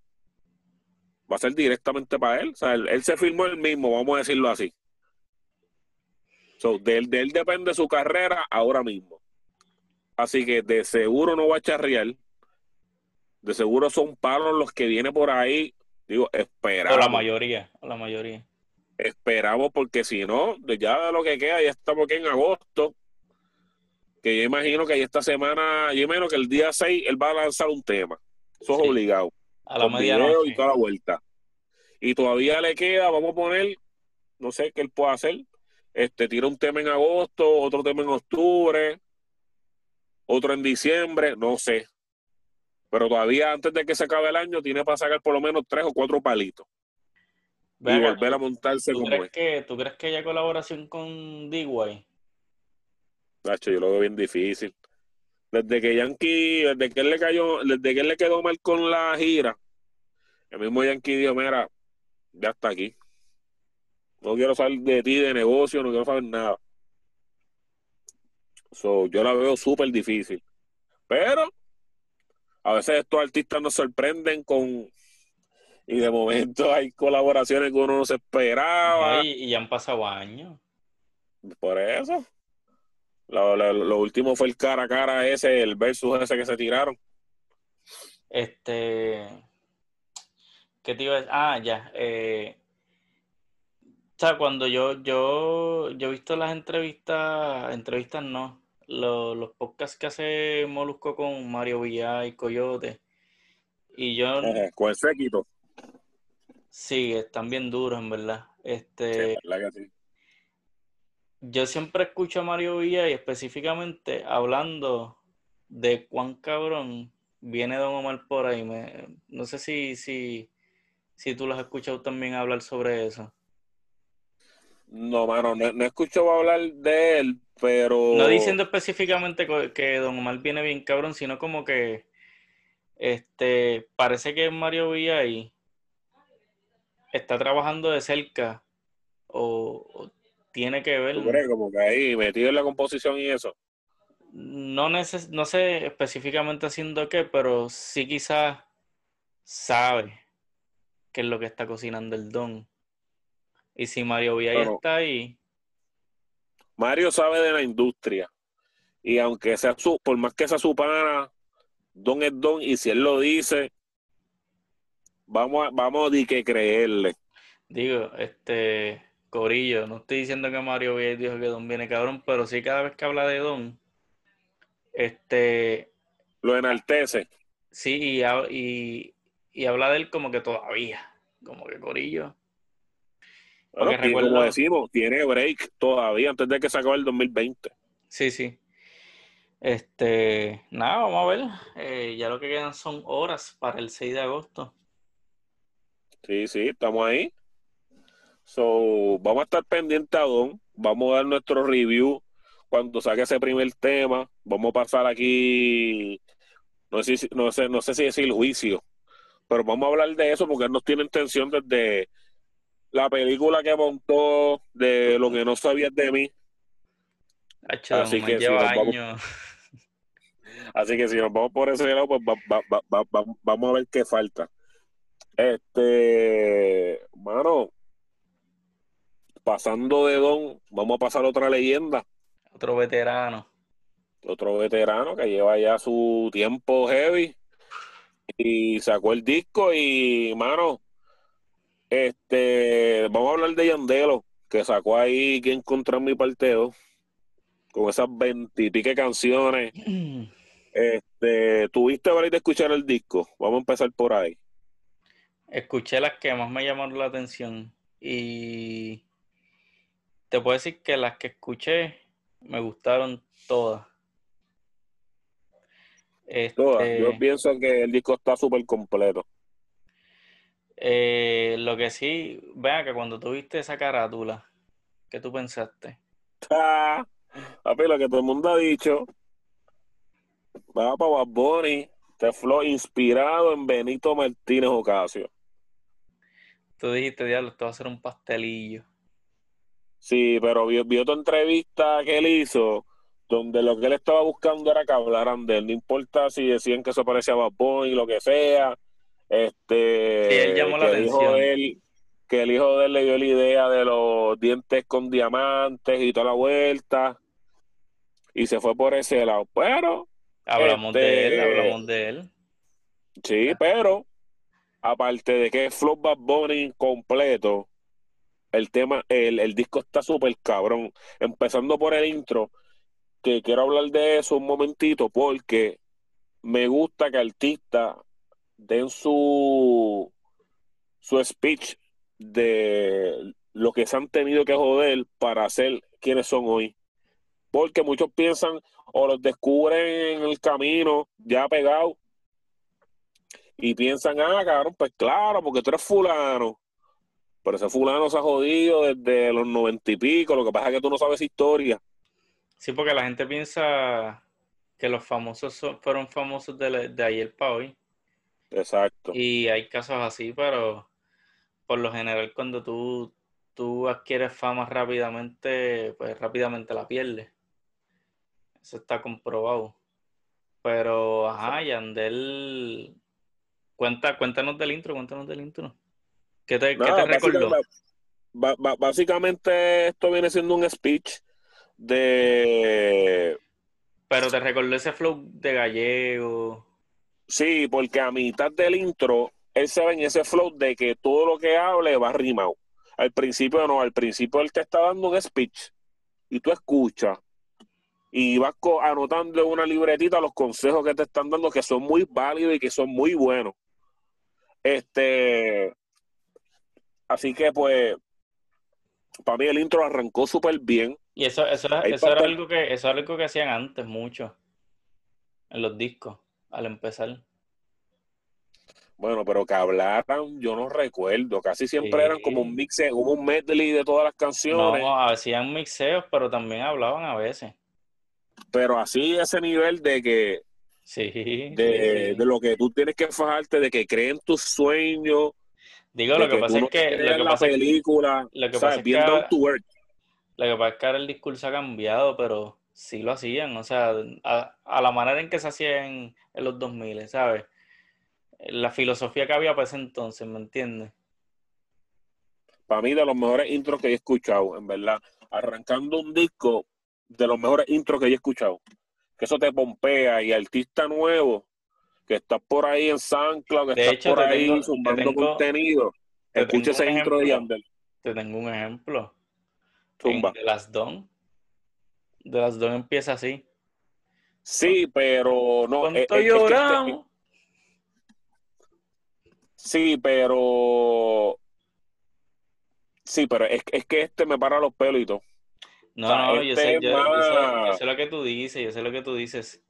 Speaker 2: va a ser directamente para él. O sea, él, él se firmó él mismo, vamos a decirlo así. So, de, él, de él depende su carrera ahora mismo. Así que de seguro no va a charrear. De seguro son palos los que vienen por ahí. Digo,
Speaker 1: O la
Speaker 2: esperamos.
Speaker 1: mayoría, o la mayoría.
Speaker 2: Esperamos porque si no, ya de lo que queda, ya estamos aquí en agosto. Que yo imagino que esta semana, yo imagino que el día 6 él va a lanzar un tema. Eso es
Speaker 1: Sí.
Speaker 2: obligado.
Speaker 1: A la medianoche.
Speaker 2: y toda la vuelta. Y todavía le queda, vamos a poner, no sé qué él puede hacer. Este, tira un tema en agosto, otro tema en octubre, otro en diciembre, no sé. Pero todavía antes de que se acabe el año, tiene para sacar por lo menos tres o cuatro palitos.
Speaker 1: Ven
Speaker 2: y volver a montarse
Speaker 1: ¿tú
Speaker 2: como
Speaker 1: crees
Speaker 2: es.
Speaker 1: que, ¿Tú crees que haya colaboración con D-Way?
Speaker 2: Nacho, yo lo veo bien difícil. Desde que Yankee, desde que él le cayó, desde que él le quedó mal con la gira, el mismo Yankee dijo, mira, ya está aquí. No quiero saber de ti, de negocio, no quiero saber nada. So, yo la veo súper difícil. Pero a veces estos artistas nos sorprenden con... Y de momento hay colaboraciones que uno no se esperaba.
Speaker 1: No, y, y ya han pasado años.
Speaker 2: Por eso. Lo, lo- lo último fue el cara a cara ese, el versus ese que se tiraron.
Speaker 1: Este. ¿Qué te iba a decir? Ah, ya. eh, o sea, cuando yo, yo, yo he visto las entrevistas, entrevistas no, lo- los podcasts que hace Molusco con Mario Villar y Coyote. Y yo,
Speaker 2: Con el séquito.
Speaker 1: sí, están bien duros, en verdad.
Speaker 2: Sí,
Speaker 1: Este,
Speaker 2: verdad que sí.
Speaker 1: Yo siempre escucho a Mario Villar y específicamente hablando de cuán cabrón viene Don Omar por ahí. Me, no sé si, si, si tú lo has escuchado también hablar sobre eso.
Speaker 2: No, mano, no, no he escuchado hablar de él, pero.
Speaker 1: No diciendo específicamente que Don Omar viene bien cabrón, sino como que este parece que Mario Villay está trabajando de cerca o, o tiene que ver.
Speaker 2: ¿Tú crees? Como que ahí metido en la composición y eso.
Speaker 1: No, neces- no sé específicamente haciendo qué, pero sí quizás sabe qué es lo que está cocinando el don. Y si Mario
Speaker 2: Bueno.
Speaker 1: está ahí,
Speaker 2: Mario sabe de la industria. Y aunque sea su, por más que sea su pana, don es don. Y si él lo dice, vamos a, vamos a di que creerle.
Speaker 1: Digo, este, Corillo, no estoy diciendo que Mario Villay dijo que Don viene cabrón, pero sí cada vez que habla de Don, este,
Speaker 2: Lo enaltece.
Speaker 1: sí, y, y, y habla de él como que todavía, como que Corillo.
Speaker 2: Bueno,
Speaker 1: recuerdo-
Speaker 2: como decimos, tiene break todavía antes de que se acabe el 2020.
Speaker 1: Sí, sí. Este, nada, vamos a ver. Eh, ya lo que quedan son horas para el 6 de agosto.
Speaker 2: Sí, sí, estamos ahí. So, vamos a estar pendientes a Don. Vamos a dar nuestro review cuando saque ese primer tema. Vamos a pasar aquí, no sé, si- no sé, no sé si decir juicio, pero vamos a hablar de eso porque él nos tiene intención desde la película que montó, de lo que no sabías de mí.
Speaker 1: Hacho,
Speaker 2: Así que
Speaker 1: lleva
Speaker 2: nos vamos-. Así que si nos vamos por ese lado, pues va- va- va- va- va- vamos a ver qué falta. Este, mano, pasando de Don, vamos a pasar a otra leyenda,
Speaker 1: Otro veterano.
Speaker 2: otro veterano que lleva ya su tiempo heavy y sacó el disco y, mano, este, vamos a hablar de Yandelo, que sacó ahí que encontré en mi parteo, con esas veintipique canciones. Este, ¿tuviste a de escuchar el disco? Vamos a empezar por ahí.
Speaker 1: Escuché las que más me llamaron la atención y te puedo decir que las que escuché me gustaron todas.
Speaker 2: Todas.
Speaker 1: Este,
Speaker 2: Yo pienso que el disco está súper completo.
Speaker 1: eh, lo que sí, vea que cuando tuviste esa carátula, ¿qué tú pensaste?
Speaker 2: Ah, papi, lo que todo el mundo ha dicho. Va para Bad Bunny. Este flow inspirado en Benito Martínez Ocasio.
Speaker 1: Tú dijiste, diablo, esto va a ser un pastelillo.
Speaker 2: Sí, pero vio, vio tu entrevista que él hizo, donde lo que él estaba buscando era que hablaran de él. No importa si decían que eso parecía Bad Bunny, lo que sea. Este,
Speaker 1: Sí, él llamó la
Speaker 2: que el hijo
Speaker 1: atención.
Speaker 2: de él, que el hijo de él le dio la idea de los dientes con diamantes y toda la vuelta. Y se fue por ese lado. Pero,
Speaker 1: Hablamos de él,
Speaker 2: Este-
Speaker 1: hablamos de él.
Speaker 2: sí, pero, aparte de que es Flow Bad Bunny completo, el tema, el, el disco está súper cabrón. Empezando por el intro, que quiero hablar de eso un momentito, porque me gusta que artistas den su, su speech de lo que se han tenido que joder para ser quienes son hoy. Porque muchos piensan o los descubren en el camino ya pegados y piensan, ah, cabrón, pues claro, porque tú eres fulano. Pero ese fulano se ha jodido desde los noventa y pico. Lo que pasa es que tú no sabes historia.
Speaker 1: Sí, porque la gente piensa que los famosos son- fueron famosos de ayer para hoy.
Speaker 2: Exacto.
Speaker 1: Y hay casos así, pero por lo general cuando tú, tú adquieres fama rápidamente, pues rápidamente la pierdes. Eso está comprobado. Pero, ajá, Yandel, cuenta, cuéntanos del intro, cuéntanos del intro. ¿Qué te, qué
Speaker 2: Nada,
Speaker 1: te recordó?
Speaker 2: básicamente, básicamente esto viene siendo un speech de...
Speaker 1: Pero te recordó ese flow de gallego.
Speaker 2: Sí, porque a mitad del intro, él se ve en ese flow de que todo lo que hable va rimado. Al principio no, al principio él te está dando un speech y tú escuchas y vas anotando en una libretita los consejos que te están dando que son muy válidos y que son muy buenos. Este, así que pues, para mí el intro arrancó súper bien.
Speaker 1: Y eso, eso, era, eso era algo que, eso era algo que hacían antes mucho. En los discos, al empezar.
Speaker 2: Bueno, pero que hablaran, yo no recuerdo. Casi siempre
Speaker 1: Sí.
Speaker 2: eran como un mix, como un medley de todas las canciones.
Speaker 1: No, hacían mixeos, pero también hablaban a veces.
Speaker 2: pero así ese nivel de que
Speaker 1: Sí,
Speaker 2: de,
Speaker 1: sí.
Speaker 2: de lo que tú tienes que fajarte, de que creen tus sueños,
Speaker 1: Digo, lo que pasa es que, lo que pasa es,
Speaker 2: película,
Speaker 1: lo que pasa es que lo que pasa es que ahora el discurso ha cambiado, pero sí lo hacían, o sea, a, a la manera en que se hacía en, en los 2000, ¿sabes? La filosofía que había para ese entonces, ¿me entiendes?
Speaker 2: Para mí de los mejores intros que he escuchado, en verdad, arrancando un disco de los mejores intros que he escuchado. Que eso te pompea y artista nuevo que estás por ahí en SoundCloud, que
Speaker 1: De
Speaker 2: estás
Speaker 1: hecho,
Speaker 2: por ahí
Speaker 1: tengo- te tengo-
Speaker 2: contenido,
Speaker 1: te
Speaker 2: escucha ese intro de. Yandel.
Speaker 1: Te tengo un ejemplo.
Speaker 2: Zumba.
Speaker 1: En The Last Dawn. The Last Dawn empieza así.
Speaker 2: Sí, pero no.
Speaker 1: ¿Cuánto
Speaker 2: es- es- es que este-
Speaker 1: lloramos?
Speaker 2: Sí, pero. Sí, pero es, es que este me para los pelos y todo.
Speaker 1: No, no, yo, sé, yo, sé, lo que tú dices, yo sé lo que tú dices.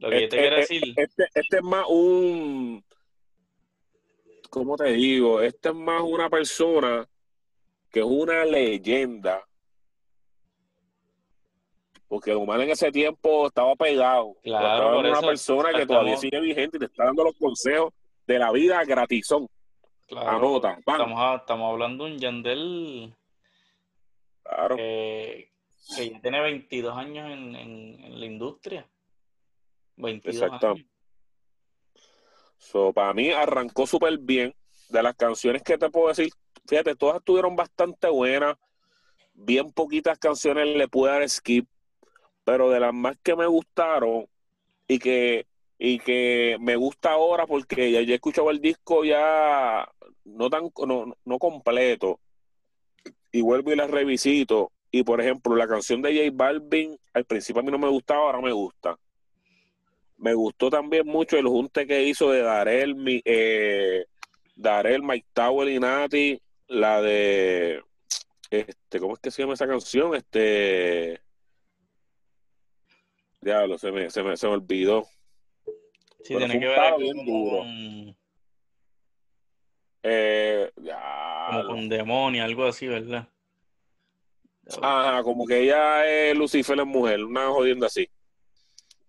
Speaker 1: Lo que yo te quiero
Speaker 2: este,
Speaker 1: decir.
Speaker 2: Este, este es más un. ¿Cómo te digo? Este es más una persona que es una leyenda. Porque Omar en ese tiempo estaba pegado.
Speaker 1: Claro,
Speaker 2: por una persona que todavía sigue vigente y te está dando los consejos de la vida gratizón. Claro, Anota.
Speaker 1: Estamos, estamos hablando de un Yandel
Speaker 2: claro.
Speaker 1: que, ya tiene 22 años en, en, la industria. 22 Exacto. años.
Speaker 2: So, para mí arrancó súper bien. De las canciones que te puedo decir, fíjate, todas estuvieron bastante buenas. Bien poquitas canciones le pude dar skip. Pero de las más que me gustaron y que, y que me gusta ahora porque ya, ya he escuchado el disco ya no tan no, no completo. Y vuelvo y las revisito. Y por ejemplo, la canción de J Balvin, al principio a mí no me gustaba, ahora me gusta. Me gustó también mucho el junte que hizo de Darel, mi, eh, Darel, Mike Tower y Nati, la de este, ¿cómo es que se llama esa canción? Este Diablo, se me, se me, se me olvidó.
Speaker 1: Sí, tiene que ver
Speaker 2: bien duro. Eh,
Speaker 1: como con demonio, algo así, ¿verdad?
Speaker 2: Ajá, como que ella es Lucifer la mujer, una jodienda así.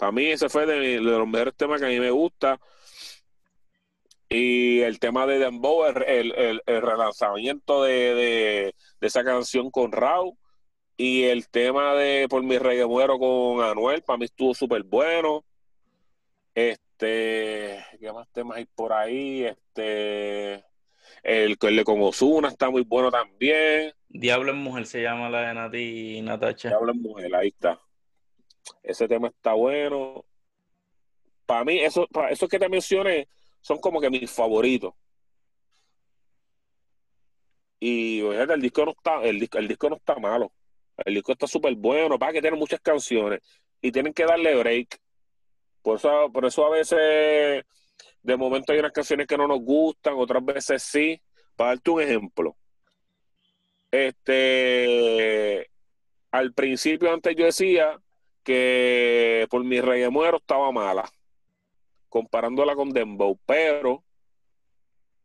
Speaker 2: Para mí ese fue de, los mejores temas que a mí me gusta. Y el tema de Dembow, el, el, el relanzamiento de, de, esa canción con Raúl. Y el tema de Por mi rey muero con Anuel, para mí estuvo súper bueno. Este, ¿qué más temas hay por ahí? Este, el, el de con Osuna está muy bueno también.
Speaker 1: Diablo en Mujer se llama la de Nati y Natacha.
Speaker 2: Diablo en Mujer, ahí está. Ese tema está bueno. Para mí, eso, esos que te mencioné son como que mis favoritos. Y el disco no está, el disco, el disco no está malo. El disco está súper bueno, para que tiene muchas canciones y tienen que darle break. Por eso, por eso a veces de momento hay unas canciones que no nos gustan, otras veces sí. Para darte un ejemplo. Este al principio antes yo decía que por mi rey de muero estaba mala, comparándola con Dembow, pero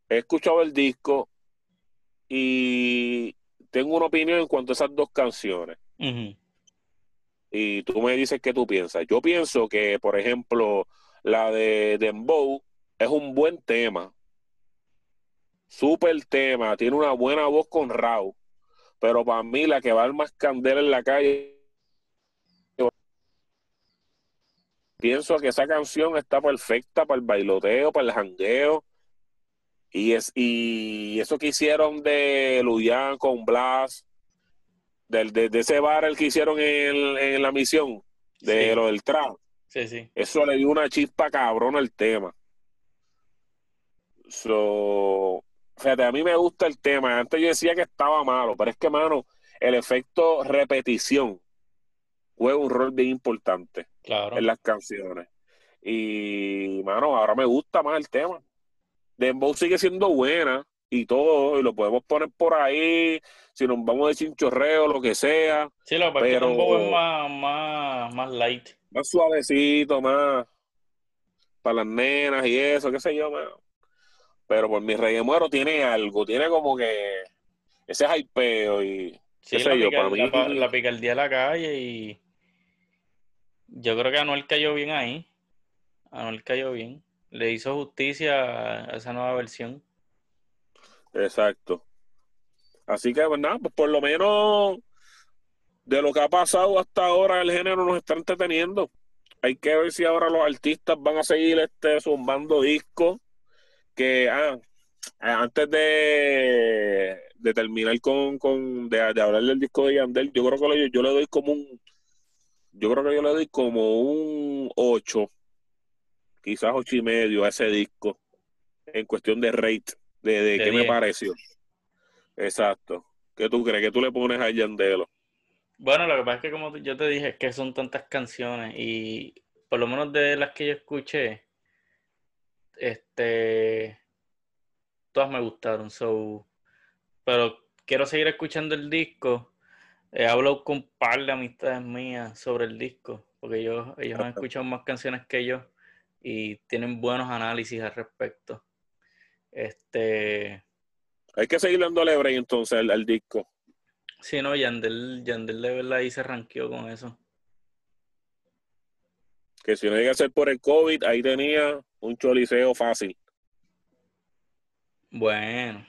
Speaker 2: he escuchado el disco y tengo una opinión en cuanto a esas dos canciones. Y tú me dices qué tú piensas. Yo pienso que, por ejemplo, la de Dembow es un buen tema. Super tema, tiene una buena voz con Raúl. Pero para mí la que va a más candela en la calle pienso que esa canción está perfecta para el bailoteo, para el jangueo. Y, es, y eso que hicieron de Luyan con Blas, del, de, ese bar el que hicieron en, la misión, de lo del trap.
Speaker 1: Sí, sí.
Speaker 2: Eso le dio una chispa cabrón al tema. So, fíjate, a mí me gusta el tema. Antes yo decía que estaba malo, pero es que, mano, el efecto repetición juega un rol bien importante en las canciones. Y, mano, ahora me gusta más el tema. Dembow sigue siendo buena y todo, y lo podemos poner por ahí, si nos vamos de chinchorreo, lo que sea.
Speaker 1: Sí, lo pero Dembow es más, más, más light.
Speaker 2: Más suavecito, más para las nenas y eso, qué sé yo, Pero por mi rey de muero tiene algo, tiene como que ese hypeo y
Speaker 1: sí, la, yo, para mí... la, picardía de la calle y yo creo que Anuel cayó bien ahí. Anuel cayó bien. Le hizo justicia a esa nueva versión.
Speaker 2: Exacto. Así que, pues pues por lo menos de lo que ha pasado hasta ahora, el género nos está entreteniendo. Hay que ver si ahora los artistas van a seguir este zumbando discos. Que ah, antes de, de terminar con, con de, hablar del disco de Yandel, yo creo que yo le doy como un yo creo que yo le doy como un 8, quizás ocho y medio a ese disco, en cuestión de rate, de, qué me pareció. Exacto. ¿Qué tú crees? ¿Qué tú le pones a Yandelo?
Speaker 1: Bueno, lo que pasa es que como yo te dije, es que son tantas canciones y por lo menos de las que yo escuché, este, todas me gustaron, so, pero quiero seguir escuchando el disco He hablado con un par de amistades mías sobre el disco, porque ellos, ellos han escuchado más canciones que yo y tienen buenos análisis al respecto. Este.
Speaker 2: Hay que seguir dándole break entonces al, disco.
Speaker 1: Sí, no, Yandel, Yandel de verdad ahí se ranqueó con eso.
Speaker 2: Que si no llega a ser por el COVID, ahí tenía un choliseo fácil.
Speaker 1: Bueno.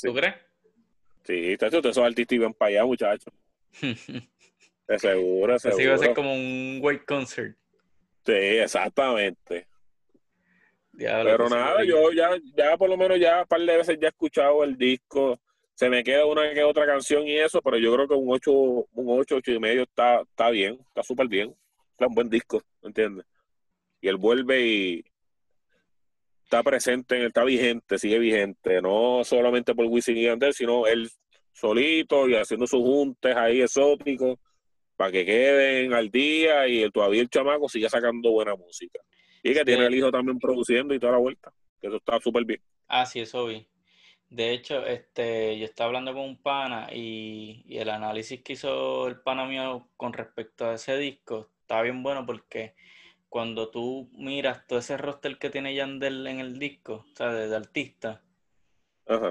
Speaker 1: ¿Tú crees?
Speaker 2: Sí, ustedes son artistas y ven para allá, muchachos. de seguro, seguro. Así
Speaker 1: va a ser como un white concert.
Speaker 2: Sí, exactamente. Pero nada, yo ya, ya por lo menos ya un par de veces ya he escuchado el disco. Se me queda una que otra canción y eso, pero yo creo que un 8, un 8, 8 y medio está, está bien, está súper bien. Está un buen disco, ¿entiendes? Y él vuelve y está presente, está vigente, sigue vigente, no solamente por Wisin y Yandel, sino él solito y haciendo sus juntes ahí exóticos para que queden al día y todavía el chamaco sigue sacando buena música. Y que tiene el hijo también produciendo y toda la vuelta. Que eso está súper bien.
Speaker 1: Ah, sí, eso vi. De hecho, este, yo estaba hablando con un pana y, el análisis que hizo el pana mío con respecto a ese disco está bien bueno porque cuando tú miras todo ese roster que tiene Yandel en el disco, o sea, de, artistas,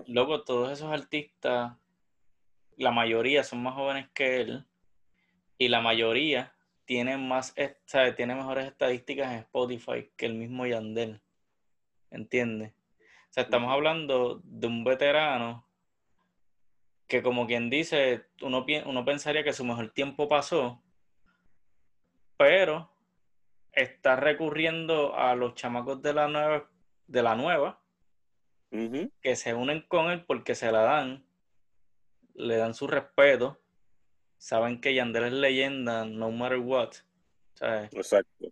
Speaker 1: luego todos esos artistas, la mayoría son más jóvenes que él y la mayoría tiene más, ¿sabe? tiene mejores estadísticas en Spotify que el mismo Yandel. ¿Entiendes? O sea, estamos hablando de un veterano que como quien dice, uno, uno pensaría que su mejor tiempo pasó, pero está recurriendo a los chamacos de la nueva, de la nueva que se unen con él porque se la dan, le dan su respeto saben que Yandel es leyenda, no matter what.
Speaker 2: Exacto.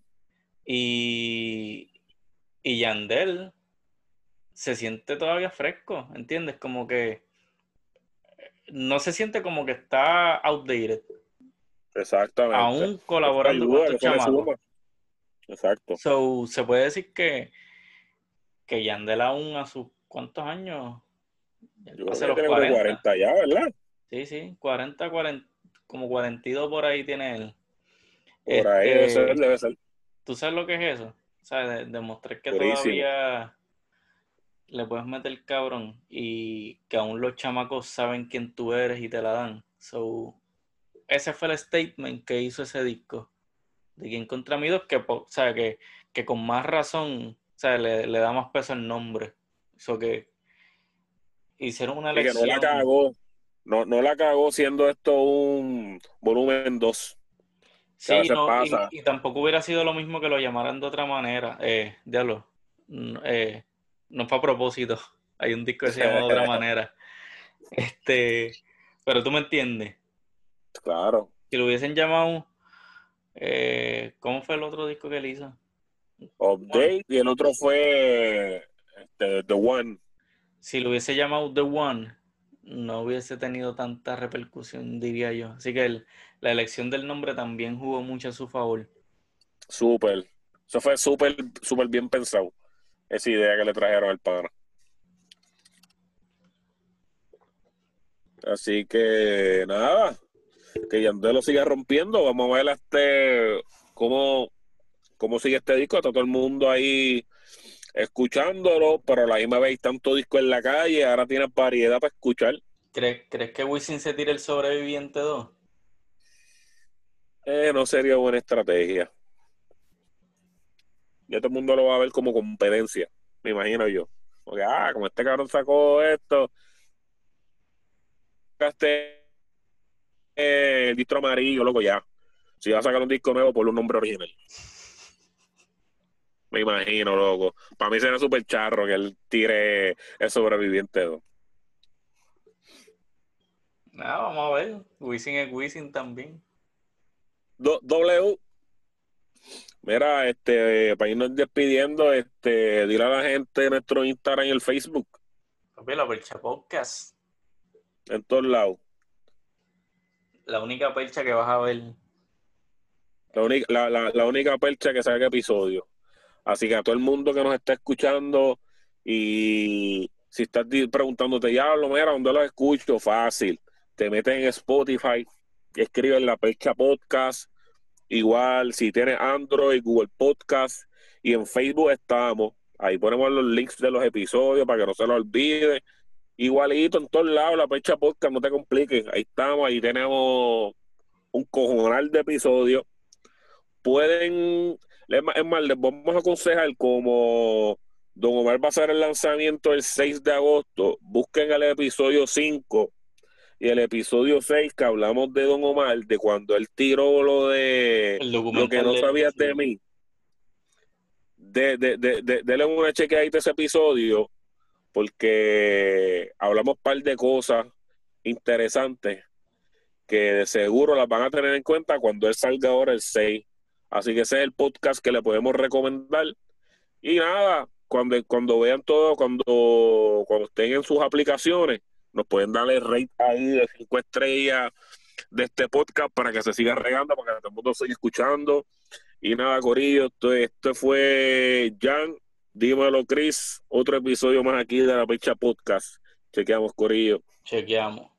Speaker 1: Y, y Yandel se siente todavía fresco, ¿entiendes? Como que no se siente como que está outdated.
Speaker 2: Exactamente.
Speaker 1: Aún colaborando con estos chamacos.
Speaker 2: Exacto.
Speaker 1: So, se puede decir que, que Yandel aún a sus cuántos años?
Speaker 2: Yo creo que los 40. 40 ya, ¿verdad?
Speaker 1: Sí, sí, 40, 40, como 42 por ahí tiene él.
Speaker 2: Por ahí debe este, ser, debe ser.
Speaker 1: ¿Tú sabes lo que es eso? O sea, demostrar que todavía le puedes meter el cabrón y que aún los chamacos saben quién tú eres y te la dan. So, ese fue el statement que hizo ese disco. De quien contra mí dos, que, o sea, que, que con más razón o sea, le, le da más peso al nombre. Eso que hicieron una elección.
Speaker 2: que no la cagó no, no la cagó siendo esto un volumen 2.
Speaker 1: Sí, no, y, tampoco hubiera sido lo mismo que lo llamaran de otra manera. Eh, diablo, eh, no fue a propósito. Hay un disco que se llama de otra manera. Este, pero tú me entiendes.
Speaker 2: Claro.
Speaker 1: Si lo hubiesen llamado, eh, ¿cómo fue el otro disco que él hizo?
Speaker 2: Update y el otro fue este, The One.
Speaker 1: Si lo hubiese llamado The One, no hubiese tenido tanta repercusión, diría yo. Así que la elección del nombre también jugó mucho a su favor.
Speaker 2: Súper. Eso fue súper, súper bien pensado. Esa idea que le trajeron al pana. Así que nada, que Yandel siga rompiendo. Vamos a ver este cómo, cómo sigue este disco. Está todo el mundo ahí escuchándolo, pero a la misma vez tanto disco en la calle, ahora tiene variedad para escuchar.
Speaker 1: ¿Crees, ¿crees que Wisin se tire el sobreviviente 2?
Speaker 2: Eh, no sería buena estrategia. Ya todo el mundo lo va a ver como competencia, me imagino yo. Porque, ah, como este cabrón sacó esto, este eh, el distro amarillo, loco, ya. Si va a sacar un disco nuevo, por un nombre original. Me imagino, loco. Para mí será súper charro que él tire el sobreviviente 2.
Speaker 1: Nada, vamos a ver. Wisin es Wisin también.
Speaker 2: w. Mira, este, para irnos despidiendo, este, dile a la gente nuestro Instagram y el Facebook.
Speaker 1: Papi, la Percha Podcast.
Speaker 2: En todos lados.
Speaker 1: La única percha que vas a ver.
Speaker 2: La única, la, la, la única percha que saca episodio. Así que a todo el mundo que nos está escuchando y si estás preguntándote, ya, lo mira, ¿dónde lo escucho? Fácil. Te metes en Spotify escriben la Percha Podcast. Igual, si tienes Android, Google Podcast y en Facebook estamos. Ahí ponemos los links de los episodios para que no se los olvide. Igualito en todos lados, la Percha Podcast, no te compliques. Ahí estamos, ahí tenemos un cojonal de episodios. Pueden, es más, les vamos a aconsejar como Don Omar va a hacer el lanzamiento el 6 de agosto, busquen el episodio 5 y el episodio 6 que hablamos de Don Omar, de cuando él tiró lo de lo que no sabías de, mí. De, de, de, de, denle una chequeadita a ese episodio porque hablamos un par de cosas interesantes que de seguro las van a tener en cuenta cuando él salga ahora el 6. Así que ese es el podcast que le podemos recomendar. Y nada, cuando, cuando vean todo, cuando, cuando estén en sus aplicaciones, nos pueden darle rate ahí de cinco estrellas de este podcast para que se siga regando, para que todo el mundo siga escuchando. Y nada, Corillo, esto, esto fue Jan, dímelo, Chris, otro episodio más aquí de la Pecha Podcast. Chequeamos, Corillo.
Speaker 1: Chequeamos.